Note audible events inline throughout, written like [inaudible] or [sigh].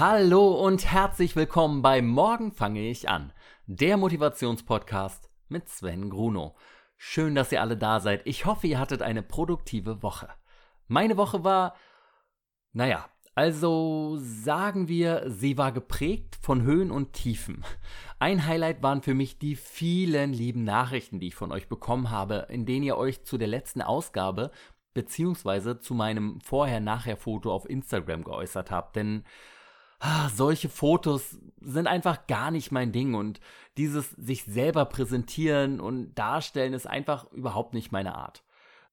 Hallo und herzlich willkommen bei Morgen fange ich an, der Motivationspodcast mit Sven Gruno. Schön, dass ihr alle da seid. Ich hoffe, ihr hattet eine produktive Woche. Meine Woche war, naja, also sagen wir, sie war geprägt von Höhen und Tiefen. Ein Highlight waren für mich die vielen lieben Nachrichten, die ich von euch bekommen habe, in denen ihr euch zu der letzten Ausgabe beziehungsweise zu meinem Vorher-Nachher-Foto auf Instagram geäußert habt. Denn ah, solche Fotos sind einfach gar nicht mein Ding und dieses sich selber präsentieren und darstellen ist einfach überhaupt nicht meine Art.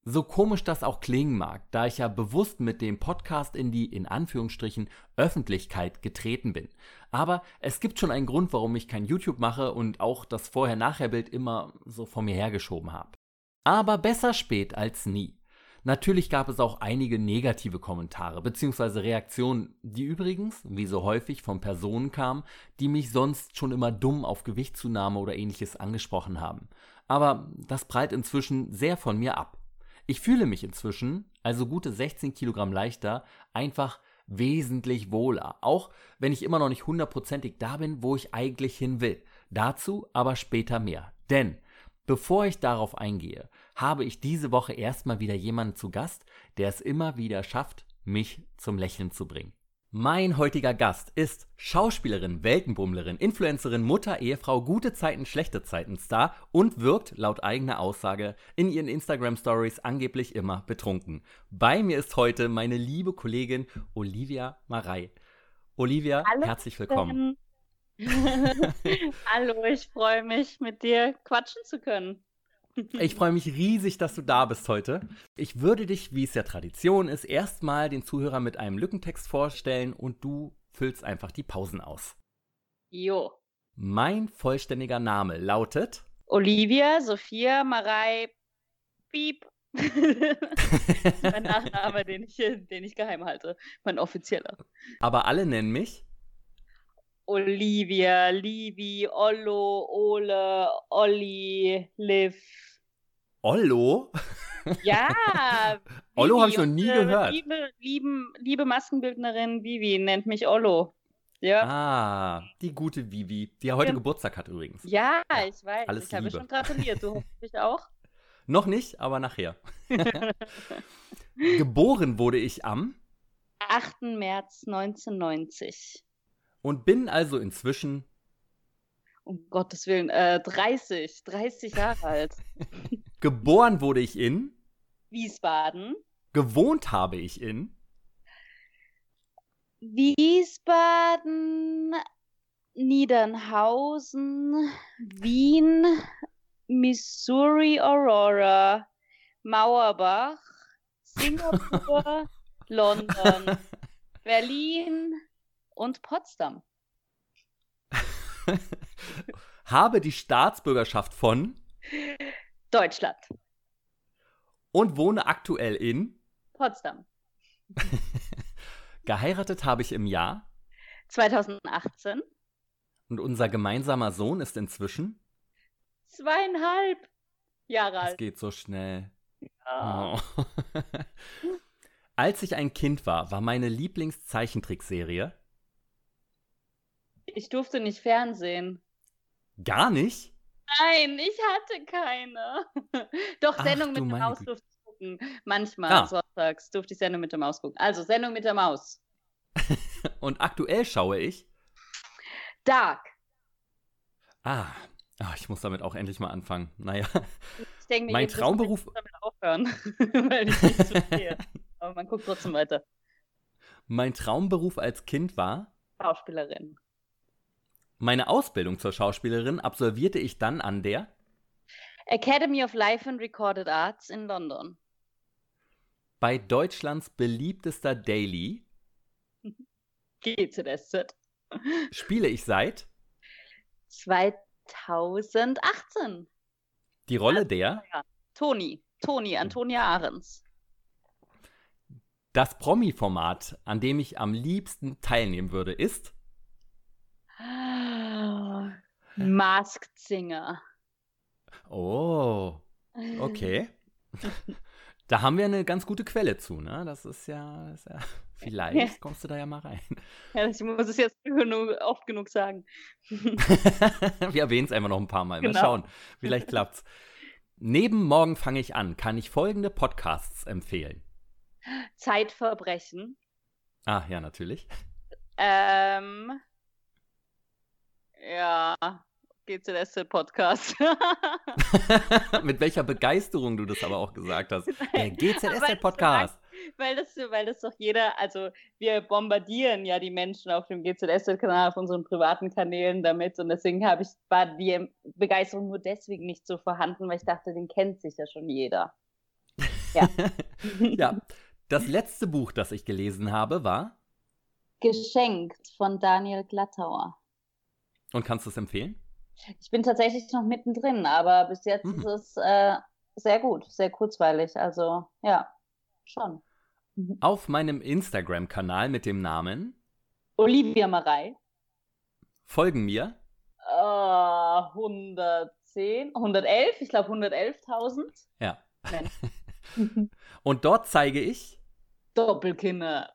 So komisch das auch klingen mag, da ich ja bewusst mit dem Podcast in die, in Anführungsstrichen, Öffentlichkeit getreten bin. Aber es gibt schon einen Grund, warum ich kein YouTube mache und auch das Vorher-Nachher-Bild immer so vor mir hergeschoben habe. Aber besser spät als nie. Natürlich gab es auch einige negative Kommentare bzw. Reaktionen, die übrigens, wie so häufig, von Personen kamen, die mich sonst schon immer dumm auf Gewichtszunahme oder ähnliches angesprochen haben. Aber das prallt inzwischen sehr von mir ab. Ich fühle mich inzwischen, also gute 16 Kilogramm leichter, einfach wesentlich wohler, auch wenn ich immer noch nicht hundertprozentig da bin, wo ich eigentlich hin will. Dazu aber später mehr. Denn bevor ich darauf eingehe, habe ich diese Woche erstmal wieder jemanden zu Gast, der es immer wieder schafft, mich zum Lächeln zu bringen. Mein heutiger Gast ist Schauspielerin, Weltenbummlerin, Influencerin, Mutter, Ehefrau, gute Zeiten, schlechte Zeiten Star und wirkt laut eigener Aussage in ihren Instagram Stories angeblich immer betrunken. Bei mir ist heute meine liebe Kollegin Olivia Marei. Olivia, Hallo, herzlich willkommen. [laughs] Hallo, ich freue mich, mit dir quatschen zu können. Ich freue mich riesig, dass du da bist heute. Ich würde dich, wie es ja Tradition ist, erstmal den Zuhörer mit einem Lückentext vorstellen und du füllst einfach die Pausen aus. Jo. Mein vollständiger Name lautet Olivia Sophia Marei Piep. [laughs] mein Nachname, den ich, den ich geheim halte. Mein offizieller. Aber alle nennen mich Olivia, Livi, Ollo, Ole, Olli, Liv, Ollo? Ja. [laughs] Ollo habe ich noch nie gehört. Liebe, lieben, liebe Maskenbildnerin Vivi nennt mich Ollo. Ja. Ah, die gute Vivi, die ja heute Ja. Geburtstag hat übrigens. Ja, ich weiß. alles ich habe schon gratuliert. Du [laughs] hoffentlich auch. Noch nicht, aber nachher. [laughs] Geboren wurde ich am 8. März 1990. und bin also inzwischen Um Gottes Willen, äh, 30, 30 Jahre alt. [laughs] geboren wurde ich in, Wiesbaden. gewohnt habe ich in, Wiesbaden, Niedernhausen, Wien, Missouri Aurora, Mauerbach, [laughs] Singapur, London, Berlin und Potsdam. [laughs] habe die Staatsbürgerschaft von Deutschland, und wohne aktuell in, Potsdam. [laughs] geheiratet habe ich im Jahr 2018, und unser gemeinsamer Sohn ist inzwischen, zweieinhalb Jahre es alt. geht so schnell. Ja. Oh. [laughs] Als ich ein Kind war, war meine Lieblingszeichentrickserie Ich durfte nicht fernsehen. gar nicht. Nein, ich hatte keine. [laughs] Doch, Ach, Sendung du mit der meine Maus durfte ich gucken. Manchmal, Ah. sonntags, durfte ich Sendung mit der Maus gucken. Also, Sendung mit der Maus. [laughs] Und aktuell schaue ich. Dark. Ah, ah, ich muss damit auch endlich mal anfangen. Naja, Ich denke mir, Mein Traumberuf- ich muss damit aufhören, [laughs] weil ich nicht verstehe. Aber man guckt trotzdem weiter. mein Traumberuf als Kind war. Schauspielerin. Meine Ausbildung zur Schauspielerin absolvierte ich dann an der. Academy of Life and Recorded Arts in London. Bei Deutschlands beliebtester Daily [laughs] GZSZ. spiele ich seit 2018. die Rolle der. Toni. Toni, Antonia Ahrens. Das Promi-Format, an dem ich am liebsten teilnehmen würde, ist. Masked Singer. Oh, okay. [laughs] Da haben wir eine ganz gute Quelle zu, ne? Das ist ja, ist ja [laughs] Vielleicht kommst du da ja mal rein. Ja, ich muss es jetzt oft genug sagen. [laughs] Wir erwähnen es einfach noch ein paar Mal. Mal Genau. schauen. Vielleicht klappt's. Neben Morgen fange ich an, kann ich folgende Podcasts empfehlen. Zeitverbrechen. Ah, ja, natürlich. Ähm, ja, GZS-Podcast. [laughs] Mit welcher Begeisterung du das aber auch gesagt hast. [laughs] Der Weil GZS-Podcast. Weil das, weil das doch jeder, also wir bombardieren ja die Menschen auf dem GZS-Kanal, auf unseren privaten Kanälen damit und deswegen habe ich, war die Begeisterung nur deswegen nicht so vorhanden, weil ich dachte, den kennt sich ja schon jeder. Ja. [laughs] ja. Das letzte Buch, das ich gelesen habe, war. Geschenkt von Daniel Glattauer. Und kannst du es empfehlen? Ich bin tatsächlich noch mittendrin, aber bis jetzt Mhm. ist es äh, sehr gut, sehr kurzweilig. Also ja, schon. Mhm. Auf meinem Instagram-Kanal mit dem Namen Olivia Marei. Folgen mir. Äh, 110, 111, ich glaube 111.000. Ja. [laughs] Und dort zeige ich. Doppelkinder.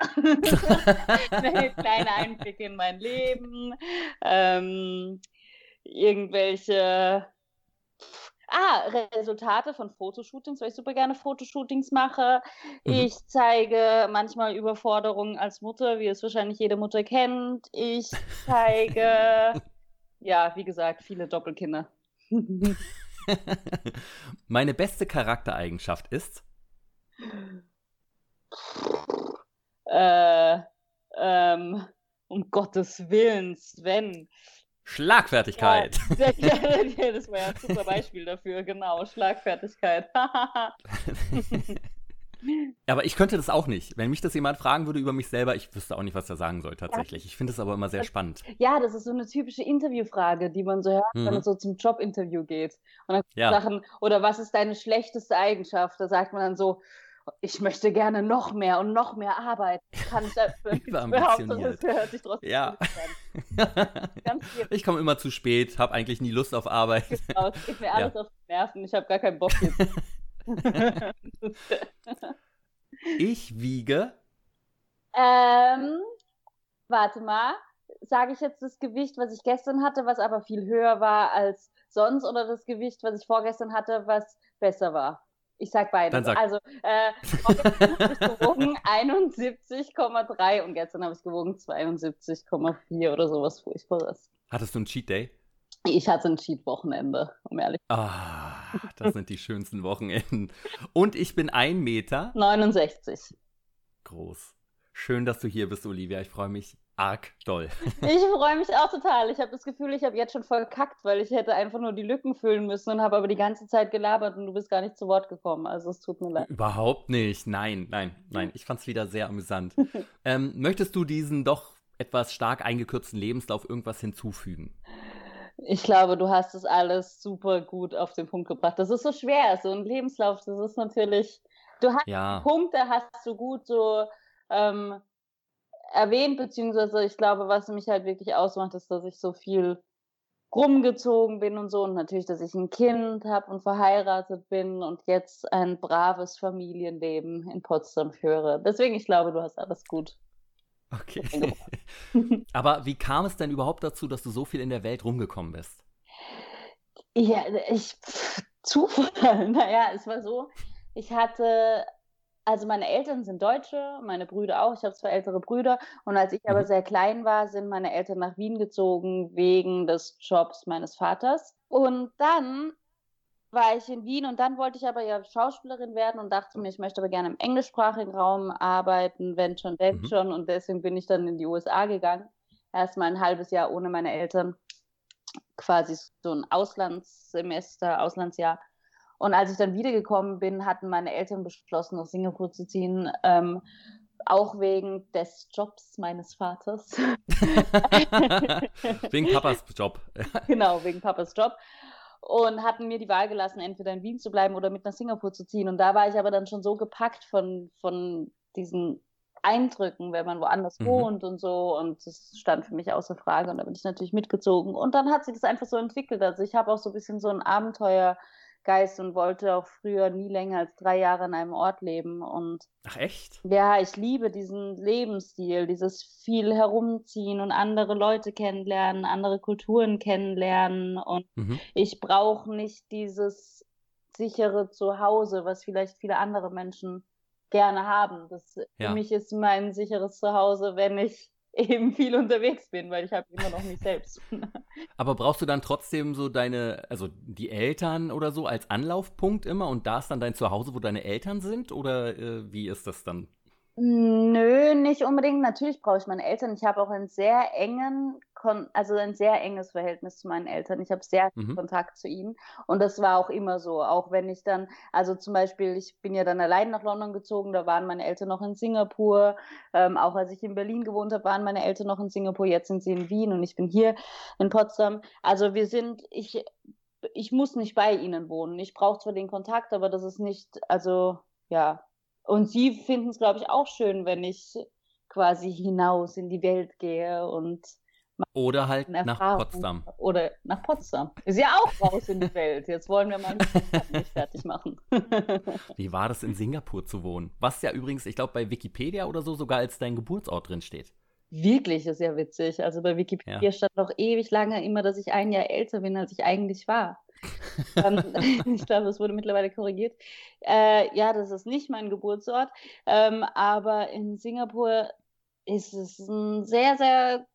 [laughs] [laughs] Kleine Einblicke in mein Leben. Ähm, irgendwelche ah, Resultate von Fotoshootings, weil ich super gerne Fotoshootings mache. Mhm. Ich zeige manchmal Überforderungen als Mutter, wie es wahrscheinlich jede Mutter kennt. Ich zeige, [laughs] ja, wie gesagt, viele Doppelkinder. [laughs] Meine beste Charaktereigenschaft ist. äh, ähm, um Gottes Willen, Sven. Schlagfertigkeit. Ja, [laughs] ja, das war ja ein super Beispiel dafür, genau, Schlagfertigkeit. [laughs] Aber ich könnte das auch nicht. Wenn mich das jemand fragen würde über mich selber, ich wüsste auch nicht, was er sagen soll tatsächlich. Ich finde es aber immer sehr spannend. ja, das ist so eine typische Interviewfrage, die man so hört, wenn Mhm. man so zum Jobinterview geht. Und dann Ja. Sachen, oder was ist deine schlechteste Eigenschaft? Da sagt man dann so, ich möchte gerne noch mehr und noch mehr arbeiten. Kann ich [laughs] das hört sich trotzdem Ja. [laughs] ich komme immer zu spät, habe eigentlich nie Lust auf Arbeit. aus. Es geht mir [laughs] alles auf die Nerven, ich habe gar keinen Bock jetzt. Ich wiege. Ähm, warte mal. Sage ich jetzt das Gewicht, was ich gestern hatte, was aber viel höher war als sonst, oder das Gewicht, was ich vorgestern hatte, was besser war? Ich sag beides. Sag. Also, äh, habe ich gewogen [laughs] 71,3 und gestern habe ich gewogen 72,4 oder sowas Furchtbares. Hattest du einen Cheat Day? Ich hatte ein Cheat-Wochenende, um ehrlich Ah, das sind die schönsten Wochenenden. Und ich bin ein Meter 69. groß. Schön, dass du hier bist, Olivia. Ich freue mich arg doll. [laughs] Ich freue mich auch total. Ich habe das Gefühl, ich habe jetzt schon verkackt, weil ich hätte einfach nur die Lücken füllen müssen und habe aber die ganze Zeit gelabert und du bist gar nicht zu Wort gekommen. Also es tut mir leid. Überhaupt nicht. Nein, nein, nein. Ich fand es wieder sehr amüsant. [laughs] ähm, möchtest du diesen doch etwas stark eingekürzten Lebenslauf irgendwas hinzufügen? Ich glaube, du hast es alles super gut auf den Punkt gebracht. Das ist so schwer, so ein Lebenslauf. Das ist natürlich. Du hast Ja. Punkte, hast du gut so ähm, erwähnt, beziehungsweise ich glaube, was mich halt wirklich ausmacht, ist, dass ich so viel rumgezogen bin und so und natürlich, dass ich ein Kind habe und verheiratet bin und jetzt ein braves Familienleben in Potsdam führe. Deswegen, ich glaube, du hast alles gut. Okay. [laughs] [laughs] Aber wie kam es denn überhaupt dazu, dass du so viel in der Welt rumgekommen bist? Ja, ich, Zufall. [laughs] Naja, es war so, ich hatte, also meine Eltern sind Deutsche, meine Brüder auch, ich habe zwei ältere Brüder und als ich aber Mhm. sehr klein war, sind meine Eltern nach Wien gezogen wegen des Jobs meines Vaters. Und dann war ich in Wien und dann wollte ich aber ja Schauspielerin werden und dachte mir, ich möchte aber gerne im englischsprachigen Raum arbeiten, wenn schon, denn Mhm. schon. Und deswegen bin ich dann in die USA gegangen. Erstmal ein halbes Jahr ohne meine Eltern. Quasi so ein Auslandssemester, Auslandsjahr. Und als ich dann wiedergekommen bin, hatten meine Eltern beschlossen, nach Singapur zu ziehen. Ähm, auch wegen des Jobs meines Vaters. [laughs] Wegen Papas Job. [laughs] genau, wegen Papas Job. Und hatten mir die Wahl gelassen, entweder in Wien zu bleiben oder mit nach Singapur zu ziehen. Und da war ich aber dann schon so gepackt von, von diesen Eindrücken, wenn man woanders Mhm. wohnt und so. Und das stand für mich außer Frage. Und da bin ich natürlich mitgezogen. Und dann hat sich das einfach so entwickelt. Also ich habe auch so ein bisschen so einen Geist und wollte auch früher nie länger als drei Jahre an einem Ort leben. Und Ach echt? Ja, ich liebe diesen Lebensstil, dieses viel herumziehen und andere Leute kennenlernen, andere Kulturen kennenlernen. Und mhm. ich brauche nicht dieses sichere Zuhause, was vielleicht viele andere Menschen gerne haben. Das, ja. Für mich ist mein sicheres Zuhause, wenn ich eben viel unterwegs bin, weil ich habe immer noch mich selbst. Aber brauchst du dann trotzdem so deine, also die Eltern oder so als Anlaufpunkt immer und da ist dann dein Zuhause, wo deine Eltern sind oder äh, wie ist das dann? Nö, nicht unbedingt. Natürlich brauche ich meine Eltern. Ich habe auch einen sehr engen, also ein sehr enges Verhältnis zu meinen Eltern. Ich habe sehr viel mhm. Kontakt zu ihnen. Und das war auch immer so. Auch wenn ich dann, also zum Beispiel, ich bin ja dann allein nach London gezogen, da waren meine Eltern noch in Singapur. Ähm, auch als ich in Berlin gewohnt habe, waren meine Eltern noch in Singapur. Jetzt sind sie in Wien und ich bin hier in Potsdam. Also wir sind, ich, ich muss nicht bei ihnen wohnen. Ich brauche zwar den Kontakt, aber das ist nicht, also ja, und sie finden es, glaube ich, auch schön, wenn ich quasi hinaus in die Welt gehe und oder halt nach Potsdam. Oder nach Potsdam. Ist ja auch raus in die Welt. Jetzt wollen wir mal nicht fertig machen. [laughs] Wie war das in Singapur zu wohnen? Was ja übrigens, ich glaube, bei Wikipedia oder so sogar als dein Geburtsort drin steht. Wirklich, ist ja witzig. Also bei Wikipedia ja. stand noch ewig lange immer, dass ich ein Jahr älter bin, als ich eigentlich war. [laughs] [laughs] ich glaube, das wurde mittlerweile korrigiert. Äh, ja, das ist nicht mein Geburtsort, ähm, aber in Singapur ist es ein sehr, sehr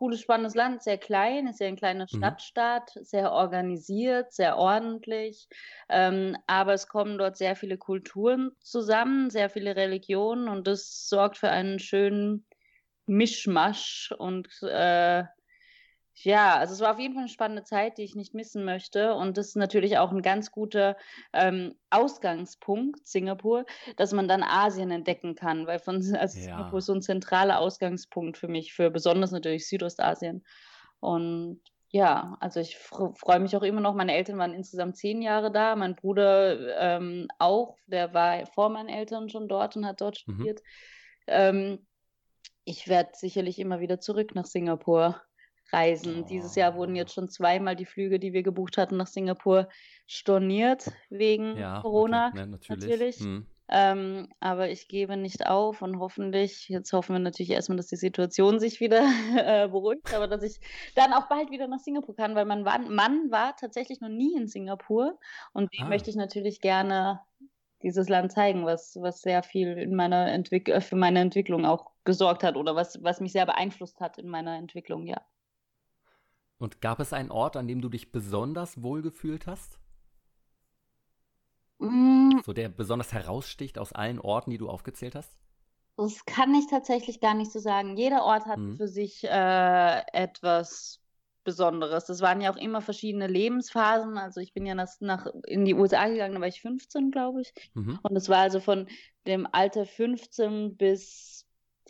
cooles, spannendes Land, sehr klein, ist ja ein kleiner mhm. Stadtstaat, sehr organisiert, sehr ordentlich, ähm, aber es kommen dort sehr viele Kulturen zusammen, sehr viele Religionen und das sorgt für einen schönen Mischmasch und äh, ja, also es war auf jeden Fall eine spannende Zeit, die ich nicht missen möchte. Und das ist natürlich auch ein ganz guter ähm, Ausgangspunkt, Singapur, dass man dann Asien entdecken kann, weil von also ja. Singapur ist so ein zentraler Ausgangspunkt für mich, für besonders natürlich Südostasien. Und ja, also ich freue mich auch immer noch. Meine Eltern waren insgesamt zehn Jahre da, mein Bruder ähm, auch, der war vor meinen Eltern schon dort und hat dort mhm. studiert. Ähm, ich werde sicherlich immer wieder zurück nach Singapur reisen. Oh. Dieses Jahr wurden jetzt schon zweimal die Flüge, die wir gebucht hatten, nach Singapur storniert wegen ja, Corona. Okay. Ja, natürlich. natürlich. Hm. Ähm, aber ich gebe nicht auf und hoffentlich, jetzt hoffen wir natürlich erstmal, dass die Situation sich wieder [laughs] äh, beruhigt, aber dass ich dann auch bald wieder nach Singapur kann, weil mein Mann war tatsächlich noch nie in Singapur und dem ah. möchte ich natürlich gerne dieses Land zeigen, was, was sehr viel in meiner Entwick äh, für meine Entwicklung auch gesorgt hat oder was, was mich sehr beeinflusst hat in meiner Entwicklung, ja. Und gab es einen Ort, an dem du dich besonders wohlgefühlt hast? Mm. So der besonders heraussticht aus allen Orten, die du aufgezählt hast? Das kann ich tatsächlich gar nicht so sagen. Jeder Ort hat mhm. für sich äh, etwas Besonderes. Das waren ja auch immer verschiedene Lebensphasen. Also ich bin ja nach, nach in die USA gegangen, da war ich 15, glaube ich. Mhm. Und es war also von dem Alter 15 bis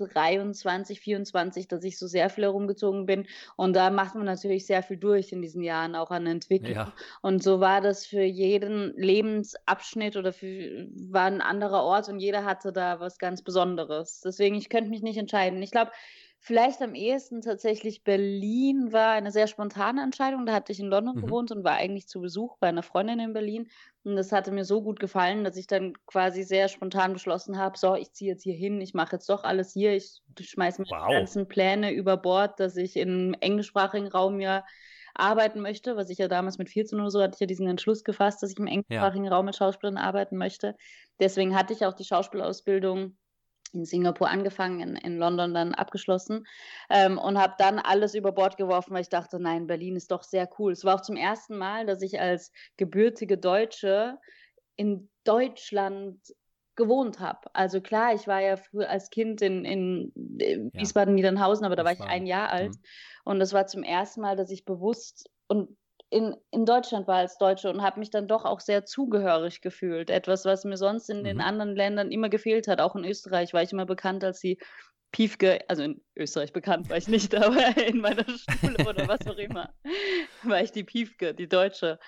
23, 24, dass ich so sehr viel herumgezogen bin. Und da macht man natürlich sehr viel durch in diesen Jahren, auch an Entwicklung. Ja. Und so war das für jeden Lebensabschnitt oder für, war ein anderer Ort und jeder hatte da was ganz Besonderes. Deswegen, ich könnte mich nicht entscheiden. Ich glaube, Vielleicht am ehesten tatsächlich Berlin war eine sehr spontane Entscheidung. Da hatte ich in London mhm. gewohnt und war eigentlich zu Besuch bei einer Freundin in Berlin. Und das hatte mir so gut gefallen, dass ich dann quasi sehr spontan beschlossen habe, so, ich ziehe jetzt hier hin, ich mache jetzt doch alles hier, ich schmeiße meine wow. ganzen Pläne über Bord, dass ich im englischsprachigen Raum ja arbeiten möchte, was ich ja damals mit 14 oder so hatte ich ja diesen Entschluss gefasst, dass ich im englischsprachigen ja. Raum mit Schauspielern arbeiten möchte. Deswegen hatte ich auch die Schauspielausbildung in Singapur angefangen, in, in London dann abgeschlossen ähm, und habe dann alles über Bord geworfen, weil ich dachte, nein, Berlin ist doch sehr cool. Es war auch zum ersten Mal, dass ich als gebürtige Deutsche in Deutschland gewohnt habe. Also klar, ich war ja früher als Kind in, in. Wiesbaden-Niedernhausen, aber da war ich ein Jahr alt. Mhm. Und das war zum ersten Mal, dass ich bewusst und in, in Deutschland war als Deutsche und habe mich dann doch auch sehr zugehörig gefühlt. Etwas, was mir sonst in mhm. den anderen Ländern immer gefehlt hat. Auch in Österreich war ich immer bekannt als die Piefke, also in Österreich bekannt war ich nicht, [laughs] aber in meiner Schule oder was auch immer, war ich die Piefke, die Deutsche.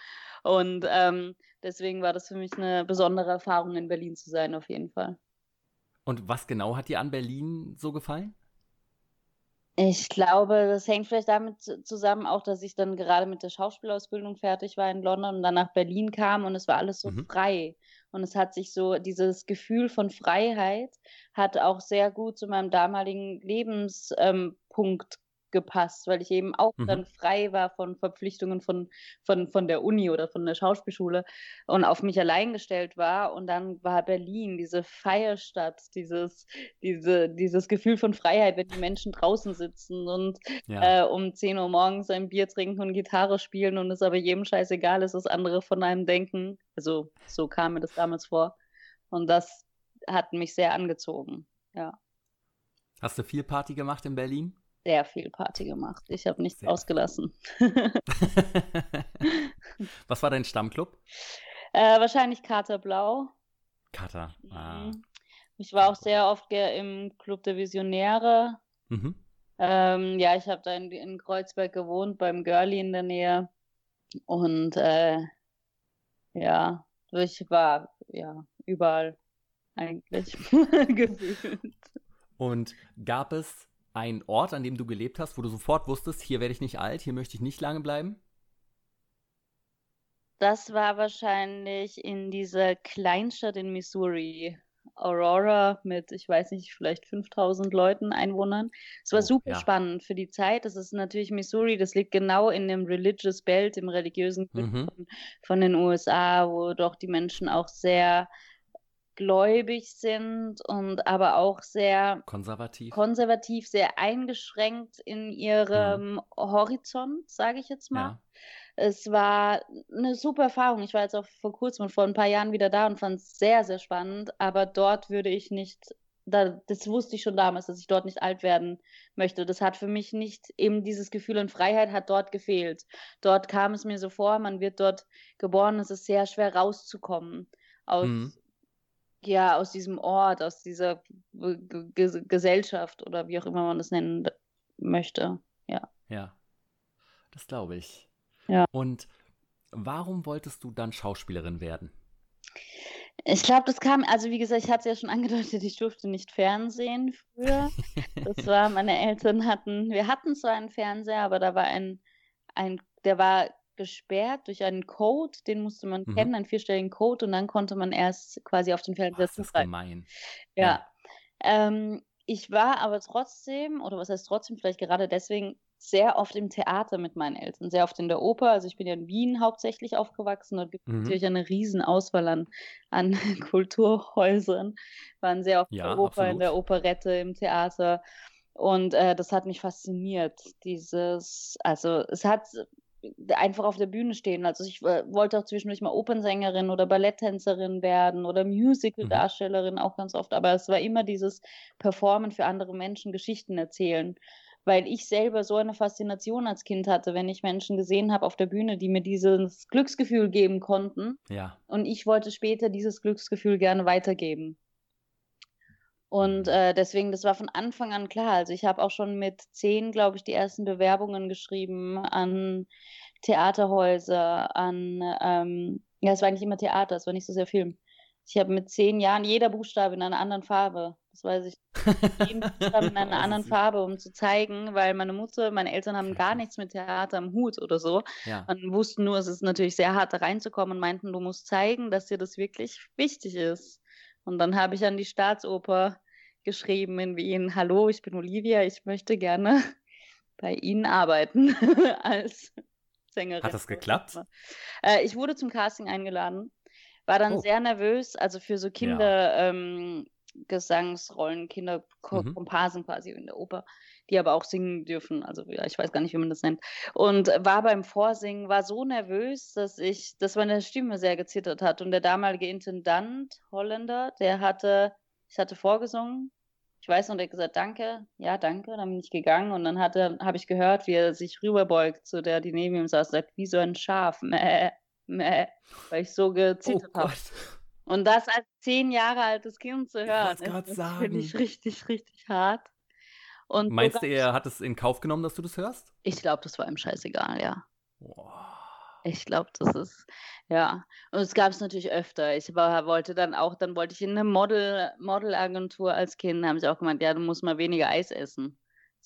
Und ähm, deswegen war das für mich eine besondere Erfahrung, in Berlin zu sein, auf jeden Fall. Und was genau hat dir an Berlin so gefallen? Ich glaube, das hängt vielleicht damit zusammen auch, dass ich dann gerade mit der Schauspielausbildung fertig war in London und dann nach Berlin kam und es war alles so Mhm. frei. Und es hat sich so dieses Gefühl von Freiheit hat auch sehr gut zu meinem damaligen Lebenspunkt ähm, gepasst, weil ich eben auch Mhm. dann frei war von Verpflichtungen von von von der Uni oder von der Schauspielschule und auf mich allein gestellt war. Und dann war Berlin diese Feierstadt, dieses diese dieses Gefühl von Freiheit, wenn die Menschen draußen sitzen und, Ja. äh, um 10:00 morgens ein Bier trinken und Gitarre spielen und es aber jedem scheißegal ist, was andere von einem denken. Also, so kam mir das damals vor. Und das hat mich sehr angezogen, ja. Hast du viel Party gemacht in Berlin? Sehr viel Party gemacht. Ich habe nichts Sehr ausgelassen. [laughs] Was war dein Stammclub? [laughs] Äh, wahrscheinlich Kater Blau. Kater. Ah. Mhm. Ich war auch sehr oft im Club der Visionäre. Mhm. Ähm, ja, ich habe da in in Kreuzberg gewohnt, beim Girlie in der Nähe. Und, äh, ja, ich war, ja, überall eigentlich [laughs] gefühlt. Und gab es einen Ort, an dem du gelebt hast, wo du sofort wusstest, hier werde ich nicht alt, hier möchte ich nicht lange bleiben? Das war wahrscheinlich in dieser Kleinstadt in Missouri, Aurora mit, ich weiß nicht, vielleicht 5.000 Leuten, Einwohnern. Es war Oh, super ja. spannend für die Zeit. Das ist natürlich Missouri, das liegt genau in dem Religious Belt, im religiösen Mhm. von von den USA, wo doch die Menschen auch sehr gläubig sind und aber auch sehr Konservativ? konservativ, sehr eingeschränkt in ihrem Horizont, sage ich jetzt mal. Ja. Es war eine super Erfahrung. Ich war jetzt auch vor Kurzem und vor ein paar Jahren wieder da und fand es sehr, sehr spannend, aber dort würde ich nicht da das wusste ich schon damals, dass ich dort nicht alt werden möchte. Das hat für mich nicht eben dieses Gefühl an Freiheit hat dort gefehlt. Dort kam es mir so vor, man wird dort geboren, es ist sehr schwer rauszukommen aus Mhm. Ja, aus diesem Ort, aus dieser G Ge Gesellschaft oder wie auch immer man das nennen möchte, ja. Ja. Das glaube ich. Ja. Und warum wolltest du dann Schauspielerin werden? Ich glaube, das kam also, wie gesagt, ich hatte es ja schon angedeutet, ich durfte nicht Fernsehen früher. Das war [laughs] meine Eltern hatten wir hatten zwar einen Fernseher, aber da war ein ein der war gesperrt durch einen Code, den musste man Mhm. kennen, einen vierstelligen Code und dann konnte man erst quasi auf den Fernseher ist das zugreifen. gemein. Ja. Ja. Ähm, ich war aber trotzdem oder was heißt trotzdem, vielleicht gerade deswegen sehr oft im Theater mit meinen Eltern, sehr oft in der Oper. Also, ich bin ja in Wien hauptsächlich aufgewachsen. Dort gibt es Mhm. natürlich eine Riesenauswahl an an [laughs] Kulturhäusern. Waren sehr oft in Ja, der Oper, in der absolut. Operette, im Theater und, äh, das hat mich fasziniert. Dieses also, es hat einfach auf der Bühne stehen. Also, ich, äh, wollte auch zwischendurch mal Opernsängerin oder Balletttänzerin werden oder Mhm. Musicaldarstellerin auch ganz oft, aber es war immer dieses Performen für andere Menschen, Geschichten erzählen, weil ich selber so eine Faszination als Kind hatte, wenn ich Menschen gesehen habe auf der Bühne, die mir dieses Glücksgefühl geben konnten Ja. und ich wollte später dieses Glücksgefühl gerne weitergeben. Und, äh, deswegen, das war von Anfang an klar. Also, ich habe auch schon mit 10, glaube ich, die ersten Bewerbungen geschrieben an Theaterhäuser, an, ähm ja, es war eigentlich immer Theater, es war nicht so sehr Film. Ich habe mit 10 Jahren jeder Buchstabe in einer anderen Farbe, das weiß ich, jeden [laughs] Buchstaben in einer anderen. Farbe, um zu zeigen, weil meine Mutter meine Eltern haben gar nichts mit Theater am Hut oder so Ja. und wussten nur, es ist natürlich sehr hart, da reinzukommen und meinten: „Du musst zeigen, dass dir das wirklich wichtig ist.“ Und dann habe ich an die Staatsoper geschrieben in Wien: „Hallo, ich bin Olivia, ich möchte gerne [laughs] bei Ihnen arbeiten [laughs] als Sängerin.“ Hat das geklappt? Äh, ich wurde zum Casting eingeladen, war dann Oh. sehr nervös, also, für so Ja. Kinder ähm, Gesangsrollen, Kinderko Mhm. Quasi in der Oper, die aber auch singen dürfen. Also, ja, ich weiß gar nicht, wie man das nennt. Und war beim Vorsingen war so nervös, dass ich dass meine Stimme sehr gezittert hat. Und der damalige Intendant, Holländer, der hatte ich hatte vorgesungen. Ich weiß noch, der hat gesagt: „Danke.“ „Ja, danke.“ Dann bin ich gegangen und dann habe ich gehört, wie er sich rüberbeugt zu der, die neben ihm saß, sagt: „Wie so ein Schaf, mäh, mäh“, weil ich so Oh gezittert habe. Gott. Und das als 10 Jahre altes Kind zu Ich hören, grad natürlich sagen. richtig, richtig hart. Und Meinst du, er hat es in Kauf genommen, dass du das hörst? Ich glaube, das war ihm scheißegal, ja. Boah. Ich glaube, das ist ja. Und das gab's natürlich öfter. Ich war wollte dann auch dann wollte ich in 'ne Model Modelagentur als Kind. Da haben sie auch gemeint: „Ja, du musst mal weniger Eis essen.“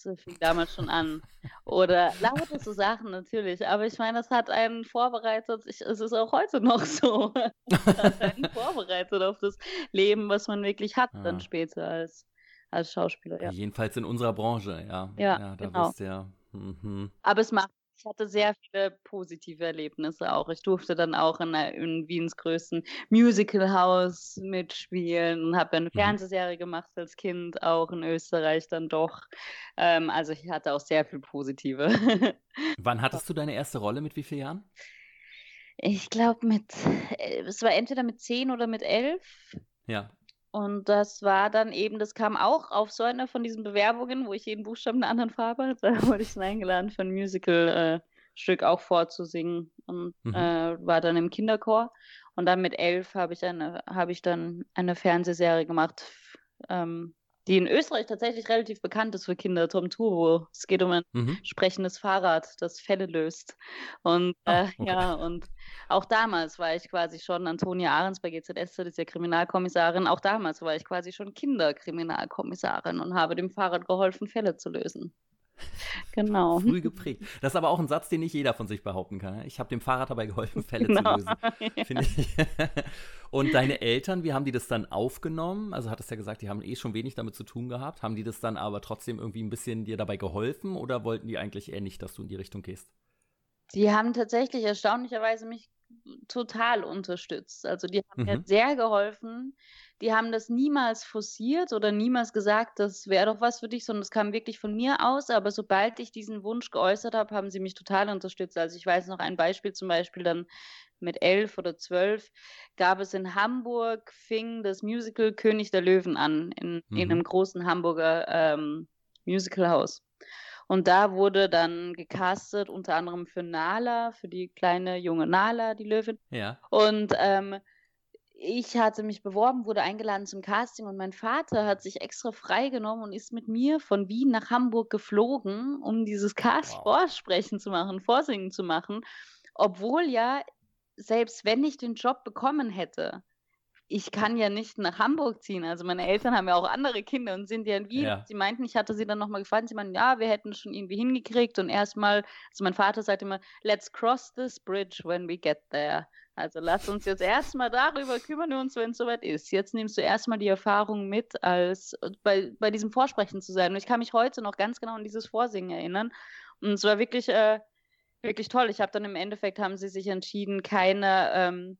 Das fing damals schon an. Oder lauter so Sachen natürlich. Aber ich meine, das hat einen vorbereitet. Ich, es ist auch heute noch [laughs] so. Es hat einen [laughs] vorbereitet auf das Leben, was man wirklich hat, ja. dann später als, als Schauspieler. Ja. Jedenfalls in unserer Branche, ja. Ja, ja da genau. ja. Mhm. Aber es macht ich hatte sehr viele positive Erlebnisse auch. Ich durfte dann auch in, in Wiens größten Musicalhaus mitspielen und habe eine mhm. Fernsehserie gemacht als Kind, auch in Österreich dann doch. Ähm, also ich hatte auch sehr viel positive. [laughs] Wann hattest du deine erste Rolle? Mit wie vielen Jahren? Ich glaube mit, äh, es war entweder mit zehn oder mit elf. Ja. Und das war dann eben, das kam auch auf so einer von diesen Bewerbungen, wo ich jeden Buchstaben in einer anderen Farbe hatte. [laughs] Da wurde ich dann eingeladen, für ein Musical-Stück äh, auch vorzusingen und mhm. äh, war dann im Kinderchor. Und dann mit elf habe ich, eine, hab ich dann eine Fernsehserie gemacht, ähm, die in Österreich tatsächlich relativ bekannt ist für Kinder, Tom Turbo. Es geht um ein mhm. sprechendes Fahrrad, das Fälle löst. Und äh, oh, okay. ja, und auch damals war ich quasi schon Antonia Ahrens bei GZS, das ist ja Kriminalkommissarin. Auch damals war ich quasi schon Kinderkriminalkommissarin und habe dem Fahrrad geholfen, Fälle zu lösen. Genau. [laughs] Früh geprägt. Das ist aber auch ein Satz, den nicht jeder von sich behaupten kann. Ich habe dem Fahrrad dabei geholfen, [laughs] Fälle genau. zu lösen. Ja. Ich. [laughs] Und deine Eltern, wie haben die das dann aufgenommen? Also hattest ja gesagt, die haben eh schon wenig damit zu tun gehabt. Haben die das dann aber trotzdem irgendwie ein bisschen dir dabei geholfen oder wollten die eigentlich eher nicht, dass du in die Richtung gehst? Die haben tatsächlich erstaunlicherweise mich total unterstützt. Also die haben mhm. mir sehr geholfen. Die haben das niemals forciert oder niemals gesagt, das wäre doch was für dich, sondern es kam wirklich von mir aus. Aber sobald ich diesen Wunsch geäußert habe, haben sie mich total unterstützt. Also ich weiß noch ein Beispiel, zum Beispiel dann mit elf oder zwölf gab es in Hamburg, fing das Musical König der Löwen an, in, mhm. in einem großen Hamburger ähm, Musicalhaus. Und da wurde dann gecastet, unter anderem für Nala, für die kleine junge Nala, die Löwin. Ja. Und ähm, ich hatte mich beworben, wurde eingeladen zum Casting und mein Vater hat sich extra freigenommen und ist mit mir von Wien nach Hamburg geflogen, um dieses Cast wow. Vorsprechen zu machen, Vorsingen zu machen. Obwohl ja, selbst wenn ich den Job bekommen hätte, ich kann ja nicht nach Hamburg ziehen. Also meine Eltern haben ja auch andere Kinder und sind ja in Wien. Ja. Sie meinten, ich hatte sie dann nochmal gefragt. Sie meinten, ja, wir hätten schon irgendwie hingekriegt. Und erstmal, also mein Vater sagte immer, let's cross this bridge when we get there. Also lass uns jetzt erstmal darüber kümmern uns, wenn es soweit ist. Jetzt nimmst du erstmal die Erfahrung mit, als bei, bei diesem Vorsprechen zu sein. Und ich kann mich heute noch ganz genau an dieses Vorsingen erinnern. Und es war wirklich, äh, wirklich toll. Ich habe dann im Endeffekt haben sie sich entschieden, keine ähm,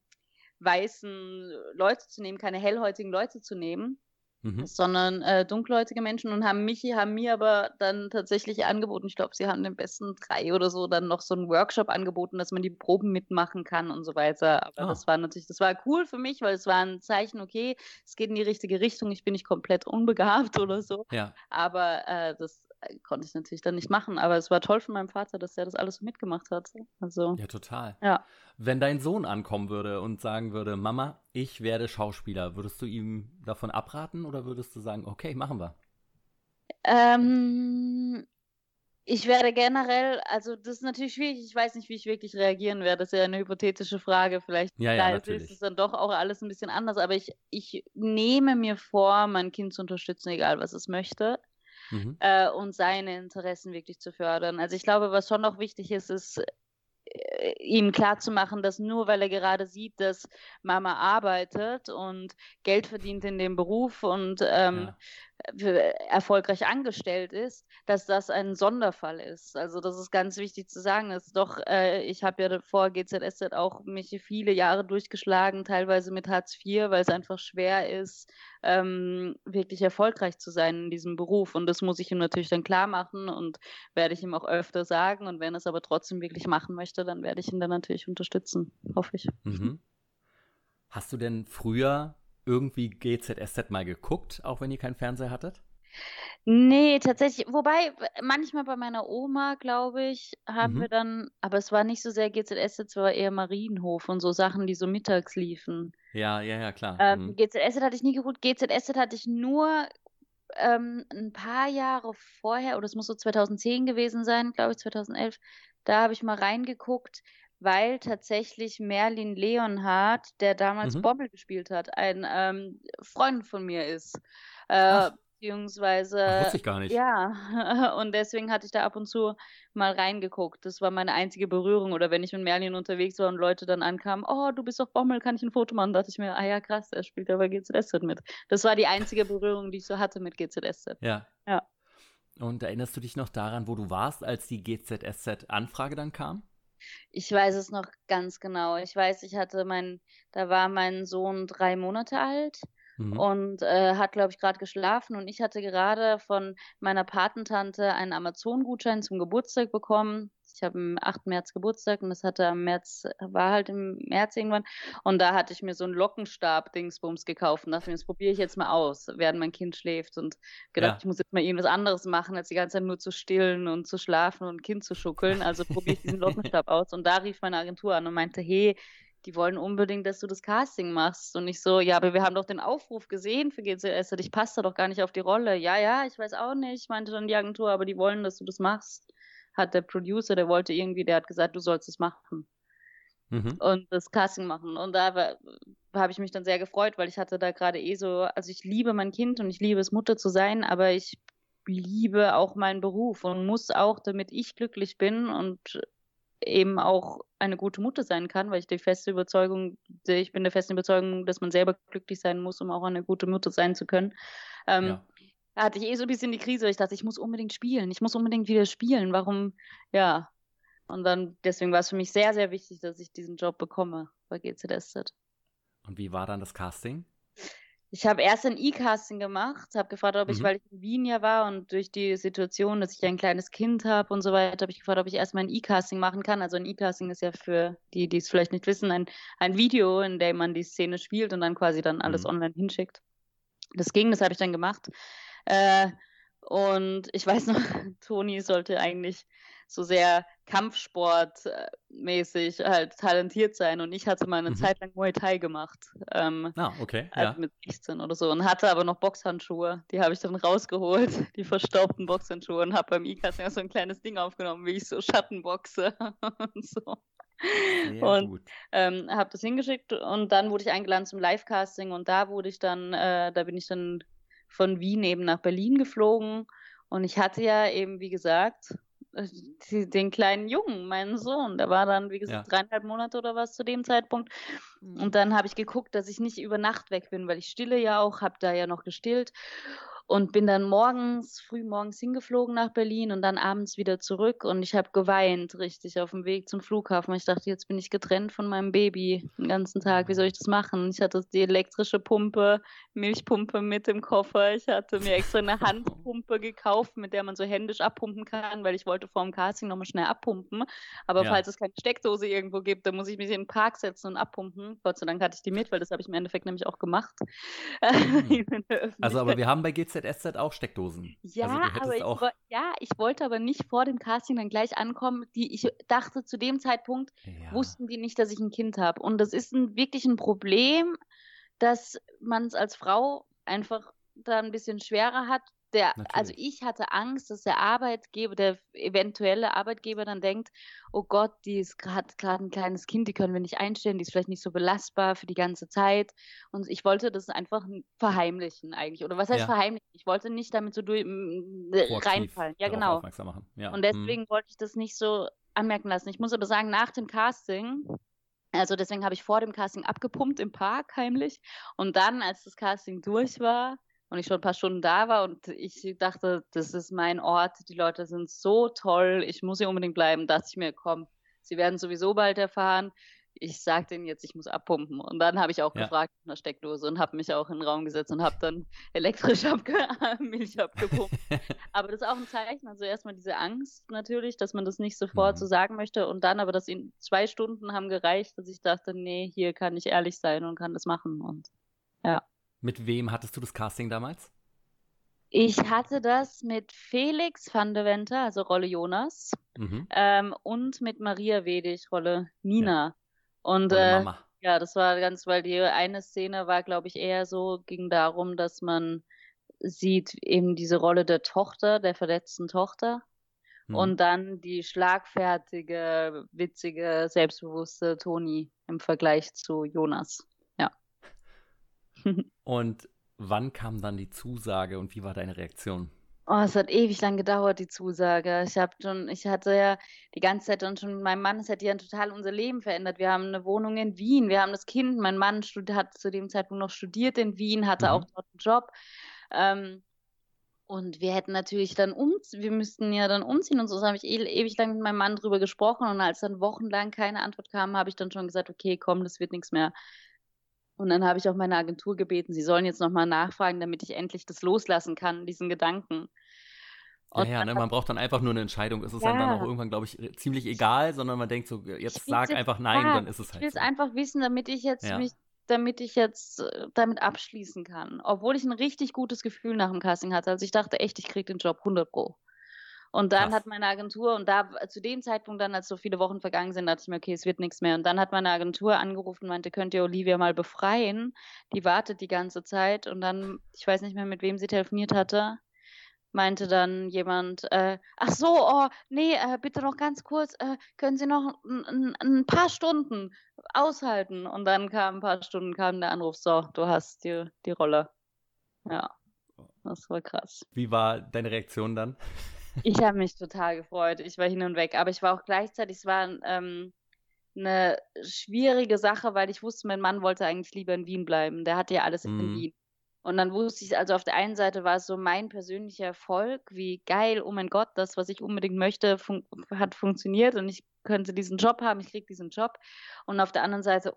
weißen Leute zu nehmen, keine hellhäutigen Leute zu nehmen, mhm. sondern äh, dunkelhäutige Menschen und haben mich, haben mir aber dann tatsächlich angeboten, ich glaube, sie haben den besten drei oder so dann noch so einen Workshop angeboten, dass man die Proben mitmachen kann und so weiter. Aber ah. das war natürlich, das war cool für mich, weil es war ein Zeichen, okay, es geht in die richtige Richtung, ich bin nicht komplett unbegabt [laughs] oder so. Ja. Aber äh, das konnte ich natürlich dann nicht machen, aber es war toll von meinem Vater, dass er das alles so mitgemacht hat. Also, ja, total. Ja. Wenn dein Sohn ankommen würde und sagen würde, Mama, ich werde Schauspieler, würdest du ihm davon abraten oder würdest du sagen, okay, machen wir? Ähm, ich werde generell, also das ist natürlich schwierig, ich weiß nicht, wie ich wirklich reagieren werde. Das ist ja eine hypothetische Frage. Vielleicht ja, ja, natürlich. ist es dann doch auch alles ein bisschen anders, aber ich, ich nehme mir vor, mein Kind zu unterstützen, egal was es möchte mhm. äh, und seine Interessen wirklich zu fördern. Also ich glaube, was schon noch wichtig ist, ist äh, ihm klarzumachen, dass nur weil er gerade sieht, dass Mama arbeitet und Geld verdient in dem Beruf und ähm, ja erfolgreich angestellt ist, dass das ein Sonderfall ist. Also das ist ganz wichtig zu sagen. Das ist doch, äh, ich habe ja vor GZSZ auch mich viele Jahre durchgeschlagen, teilweise mit Hartz IV, weil es einfach schwer ist, ähm, wirklich erfolgreich zu sein in diesem Beruf. Und das muss ich ihm natürlich dann klar machen und werde ich ihm auch öfter sagen. Und wenn er es aber trotzdem wirklich machen möchte, dann werde ich ihn dann natürlich unterstützen, hoffe ich. Mhm. Hast du denn früher irgendwie GZSZ mal geguckt, auch wenn ihr keinen Fernseher hattet? Nee, tatsächlich. Wobei, manchmal bei meiner Oma, glaube ich, haben mhm. wir dann, aber es war nicht so sehr GZSZ, es war eher Marienhof und so Sachen, die so mittags liefen. Ja, ja, ja, klar. Ähm, mhm. GZSZ hatte ich nie geguckt. GZSZ hatte ich nur ähm, ein paar Jahre vorher, oder es muss so 2010 gewesen sein, glaube ich, 2011. Da habe ich mal reingeguckt, weil tatsächlich Merlin Leonhardt, der damals mhm. Bommel gespielt hat, ein ähm, Freund von mir ist. Äh, beziehungsweise. Ach, wusste ich gar nicht. Ja, [laughs] und deswegen hatte ich da ab und zu mal reingeguckt. Das war meine einzige Berührung. Oder wenn ich mit Merlin unterwegs war und Leute dann ankamen, oh, du bist doch Bommel, kann ich ein Foto machen? Da dachte ich mir, ah ja, krass, er spielt ja bei GZSZ mit. Das war die einzige Berührung, die ich so hatte mit GZSZ. Ja. Ja. Und erinnerst du dich noch daran, wo du warst, als die GZSZ-Anfrage dann kam? Ich weiß es noch ganz genau. Ich weiß, ich hatte mein, da war mein Sohn drei Monate alt mhm. und äh, hat, glaube ich, gerade geschlafen. Und ich hatte gerade von meiner Patentante einen Amazon-Gutschein zum Geburtstag bekommen. Ich habe am 8. März Geburtstag und das hatte am März, war halt im März irgendwann. Und da hatte ich mir so einen Lockenstab-Dingsbums gekauft und dachte mir, das probiere ich jetzt mal aus, während mein Kind schläft. Und gedacht, ja. ich muss jetzt mal irgendwas anderes machen, als die ganze Zeit nur zu stillen und zu schlafen und ein Kind zu schuckeln. Also probiere ich diesen [laughs] Lockenstab aus. Und da rief meine Agentur an und meinte, hey, die wollen unbedingt, dass du das Casting machst. Und ich so, ja, aber wir haben doch den Aufruf gesehen für GCS, ich passe da doch gar nicht auf die Rolle. Ja, ja, ich weiß auch nicht, meinte dann die Agentur, aber die wollen, dass du das machst. Hat der Producer, der wollte irgendwie, der hat gesagt, du sollst es machen. Mhm. Und das Casting machen. Und da habe ich mich dann sehr gefreut, weil ich hatte da gerade eh so, also ich liebe mein Kind und ich liebe es, Mutter zu sein, aber ich liebe auch meinen Beruf und muss auch, damit ich glücklich bin und eben auch eine gute Mutter sein kann, weil ich die feste Überzeugung, ich bin der festen Überzeugung, dass man selber glücklich sein muss, um auch eine gute Mutter sein zu können. Ähm, ja. Da hatte ich eh so ein bisschen die Krise, weil ich dachte, ich muss unbedingt spielen, ich muss unbedingt wieder spielen. Warum? Ja. Und dann, deswegen war es für mich sehr, sehr wichtig, dass ich diesen Job bekomme bei GZSZ. Und wie war dann das Casting? Ich habe erst ein E-Casting gemacht, habe gefragt, ob ich, mhm. weil ich in Wien ja war und durch die Situation, dass ich ein kleines Kind habe und so weiter, habe ich gefragt, ob ich erstmal ein E-Casting machen kann. Also ein E-Casting ist ja für die, die es vielleicht nicht wissen, ein, ein Video, in dem man die Szene spielt und dann quasi dann alles mhm. online hinschickt. Das ging, das habe ich dann gemacht. Äh, und ich weiß noch, [laughs] Toni sollte eigentlich so sehr Kampfsportmäßig halt talentiert sein. Und ich hatte mal eine mhm. Zeit lang Muay Thai gemacht. Ähm, ah, okay. Also ja. Mit 16 oder so. Und hatte aber noch Boxhandschuhe. Die habe ich dann rausgeholt, [laughs] die verstaubten Boxhandschuhe. Und habe beim ICAS so ein kleines Ding aufgenommen, wie ich so Schattenboxe [laughs] und so. Sehr und ähm, habe das hingeschickt und dann wurde ich eingeladen zum Livecasting und da wurde ich dann, äh, da bin ich dann von Wien eben nach Berlin geflogen und ich hatte ja eben, wie gesagt, den kleinen Jungen, meinen Sohn, der war dann, wie gesagt, ja. dreieinhalb Monate oder was zu dem Zeitpunkt. Mhm. Und dann habe ich geguckt, dass ich nicht über Nacht weg bin, weil ich stille ja auch, habe da ja noch gestillt und bin dann morgens, früh morgens hingeflogen nach Berlin und dann abends wieder zurück und ich habe geweint richtig auf dem Weg zum Flughafen. Ich dachte, jetzt bin ich getrennt von meinem Baby den ganzen Tag. Wie soll ich das machen? Ich hatte die elektrische Pumpe, Milchpumpe mit im Koffer. Ich hatte mir extra eine Handpumpe gekauft, mit der man so händisch abpumpen kann, weil ich wollte vor dem Casting nochmal schnell abpumpen. Aber ja. falls es keine Steckdose irgendwo gibt, dann muss ich mich in den Park setzen und abpumpen. Gott sei Dank hatte ich die mit, weil das habe ich im Endeffekt nämlich auch gemacht. [laughs] Mhm. also aber wir haben bei GZ GZSZ auch Steckdosen. Ja, also aber ich, auch... ja, ich wollte aber nicht vor dem Casting dann gleich ankommen. Die, ich dachte, zu dem Zeitpunkt ja. wussten die nicht, dass ich ein Kind habe. Und das ist ein, wirklich ein Problem, dass man es als Frau einfach da ein bisschen schwerer hat, der, also ich hatte Angst, dass der Arbeitgeber, der eventuelle Arbeitgeber dann denkt, oh Gott, die ist gerade gerade ein kleines Kind, die können wir nicht einstellen, die ist vielleicht nicht so belastbar für die ganze Zeit. Und ich wollte das einfach verheimlichen eigentlich. Oder was heißt ja. verheimlichen? Ich wollte nicht damit so durch, reinfallen. Ja, genau. Ja. Und hm. deswegen hm. wollte ich das nicht so anmerken lassen. Ich muss aber sagen, nach dem Casting also deswegen habe ich vor dem Casting abgepumpt im Park heimlich. Und dann, als das Casting durch war, und ich schon ein paar Stunden da war und ich dachte, das ist mein Ort, die Leute sind so toll, ich muss hier unbedingt bleiben, dass ich mir, komm, sie werden sowieso bald erfahren, ich sage denen jetzt, ich muss abpumpen. Und dann habe ich auch ja. gefragt nach einer Steckdose und habe mich auch in den Raum gesetzt und habe dann elektrisch [laughs] abge [laughs] Milch abgepumpt. [laughs] aber das ist auch ein Zeichen, also erstmal diese Angst natürlich, dass man das nicht sofort mhm. so sagen möchte und dann aber, dass in zwei Stunden haben gereicht, dass ich dachte, nee, hier kann ich ehrlich sein und kann das machen und ja. Mit wem hattest du das Casting damals? Ich hatte das mit Felix van de Venter, also Rolle Jonas, mhm. ähm, und mit Maria Wedig, Rolle Nina. Ja. Und äh, ja, das war ganz, weil die eine Szene war, glaube ich, eher so, ging darum, dass man sieht eben diese Rolle der Tochter, der verletzten Tochter. Mhm. Und dann die schlagfertige, witzige, selbstbewusste Toni im Vergleich zu Jonas. [laughs] Und wann kam dann die Zusage und wie war deine Reaktion? Oh, es hat ewig lang gedauert, die Zusage. Ich habe schon, ich hatte ja die ganze Zeit dann schon mit meinem Mann, es hat ja total unser Leben verändert. Wir haben eine Wohnung in Wien, wir haben das Kind. Mein Mann hat zu dem Zeitpunkt noch studiert in Wien, hatte mhm. auch dort einen Job. Ähm, und wir hätten natürlich dann um, wir müssten ja dann umziehen und so. Das habe ich e ewig lang mit meinem Mann drüber gesprochen. Und als dann wochenlang keine Antwort kam, habe ich dann schon gesagt, okay, komm, das wird nichts mehr. Und dann habe ich auch meine Agentur gebeten, sie sollen jetzt nochmal nachfragen, damit ich endlich das loslassen kann, diesen Gedanken. Und ja, ja ne, man braucht dann einfach nur eine Entscheidung. Es ist ja. dann auch irgendwann, glaube ich, ziemlich egal, sondern man denkt so, jetzt sag einfach nein, ja, dann ist es halt. Ich will es so. einfach wissen, damit ich jetzt mich, damit ich jetzt äh, damit abschließen kann. Obwohl ich ein richtig gutes Gefühl nach dem Casting hatte. Also ich dachte echt, ich kriege den Job 100 Pro. Und dann Krass. hat meine Agentur, und da zu dem Zeitpunkt dann, als so viele Wochen vergangen sind, dachte ich mir, okay, es wird nichts mehr. Und dann hat meine Agentur angerufen und meinte, könnt ihr Olivia mal befreien? Die wartet die ganze Zeit. Und dann, ich weiß nicht mehr, mit wem sie telefoniert hatte, meinte dann jemand, äh, ach so, oh, nee, äh, bitte noch ganz kurz, äh, können Sie noch ein paar Stunden aushalten? Und dann kam ein paar Stunden, kam der Anruf, so, du hast die, die Rolle. Ja, das war krass. Wie war deine Reaktion dann? Ich habe mich total gefreut. Ich war hin und weg. Aber ich war auch gleichzeitig, es war ähm, eine schwierige Sache, weil ich wusste, mein Mann wollte eigentlich lieber in Wien bleiben. Der hatte ja alles mm. in mhm. Wien. Und dann wusste ich, also auf der einen Seite war es so mein persönlicher Erfolg, wie geil, oh mein Gott, das, was ich unbedingt möchte, fun hat funktioniert und ich könnte diesen Job haben, ich kriege diesen Job. Und auf der anderen Seite,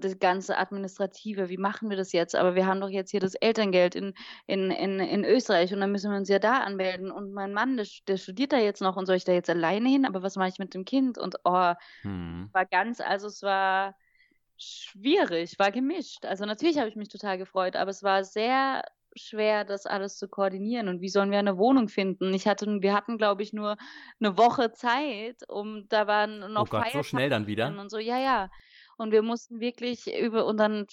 das ganze Administrative, wie machen wir das jetzt? Aber wir haben doch jetzt hier das Elterngeld in, in, in, in Österreich und dann müssen wir uns ja da anmelden. Und mein Mann, der, der studiert da jetzt noch und soll ich da jetzt alleine hin? Aber was mache ich mit dem Kind? Und oh, hm. war ganz, also es war schwierig, war gemischt. Also natürlich habe ich mich total gefreut, aber es war sehr schwer, das alles zu koordinieren. Und wie sollen wir eine Wohnung finden? Ich hatte, wir hatten, glaube ich, nur eine Woche Zeit, um da waren noch oh Gott, so schnell dann wieder und so. Ja, ja. Und wir mussten wirklich über, und dann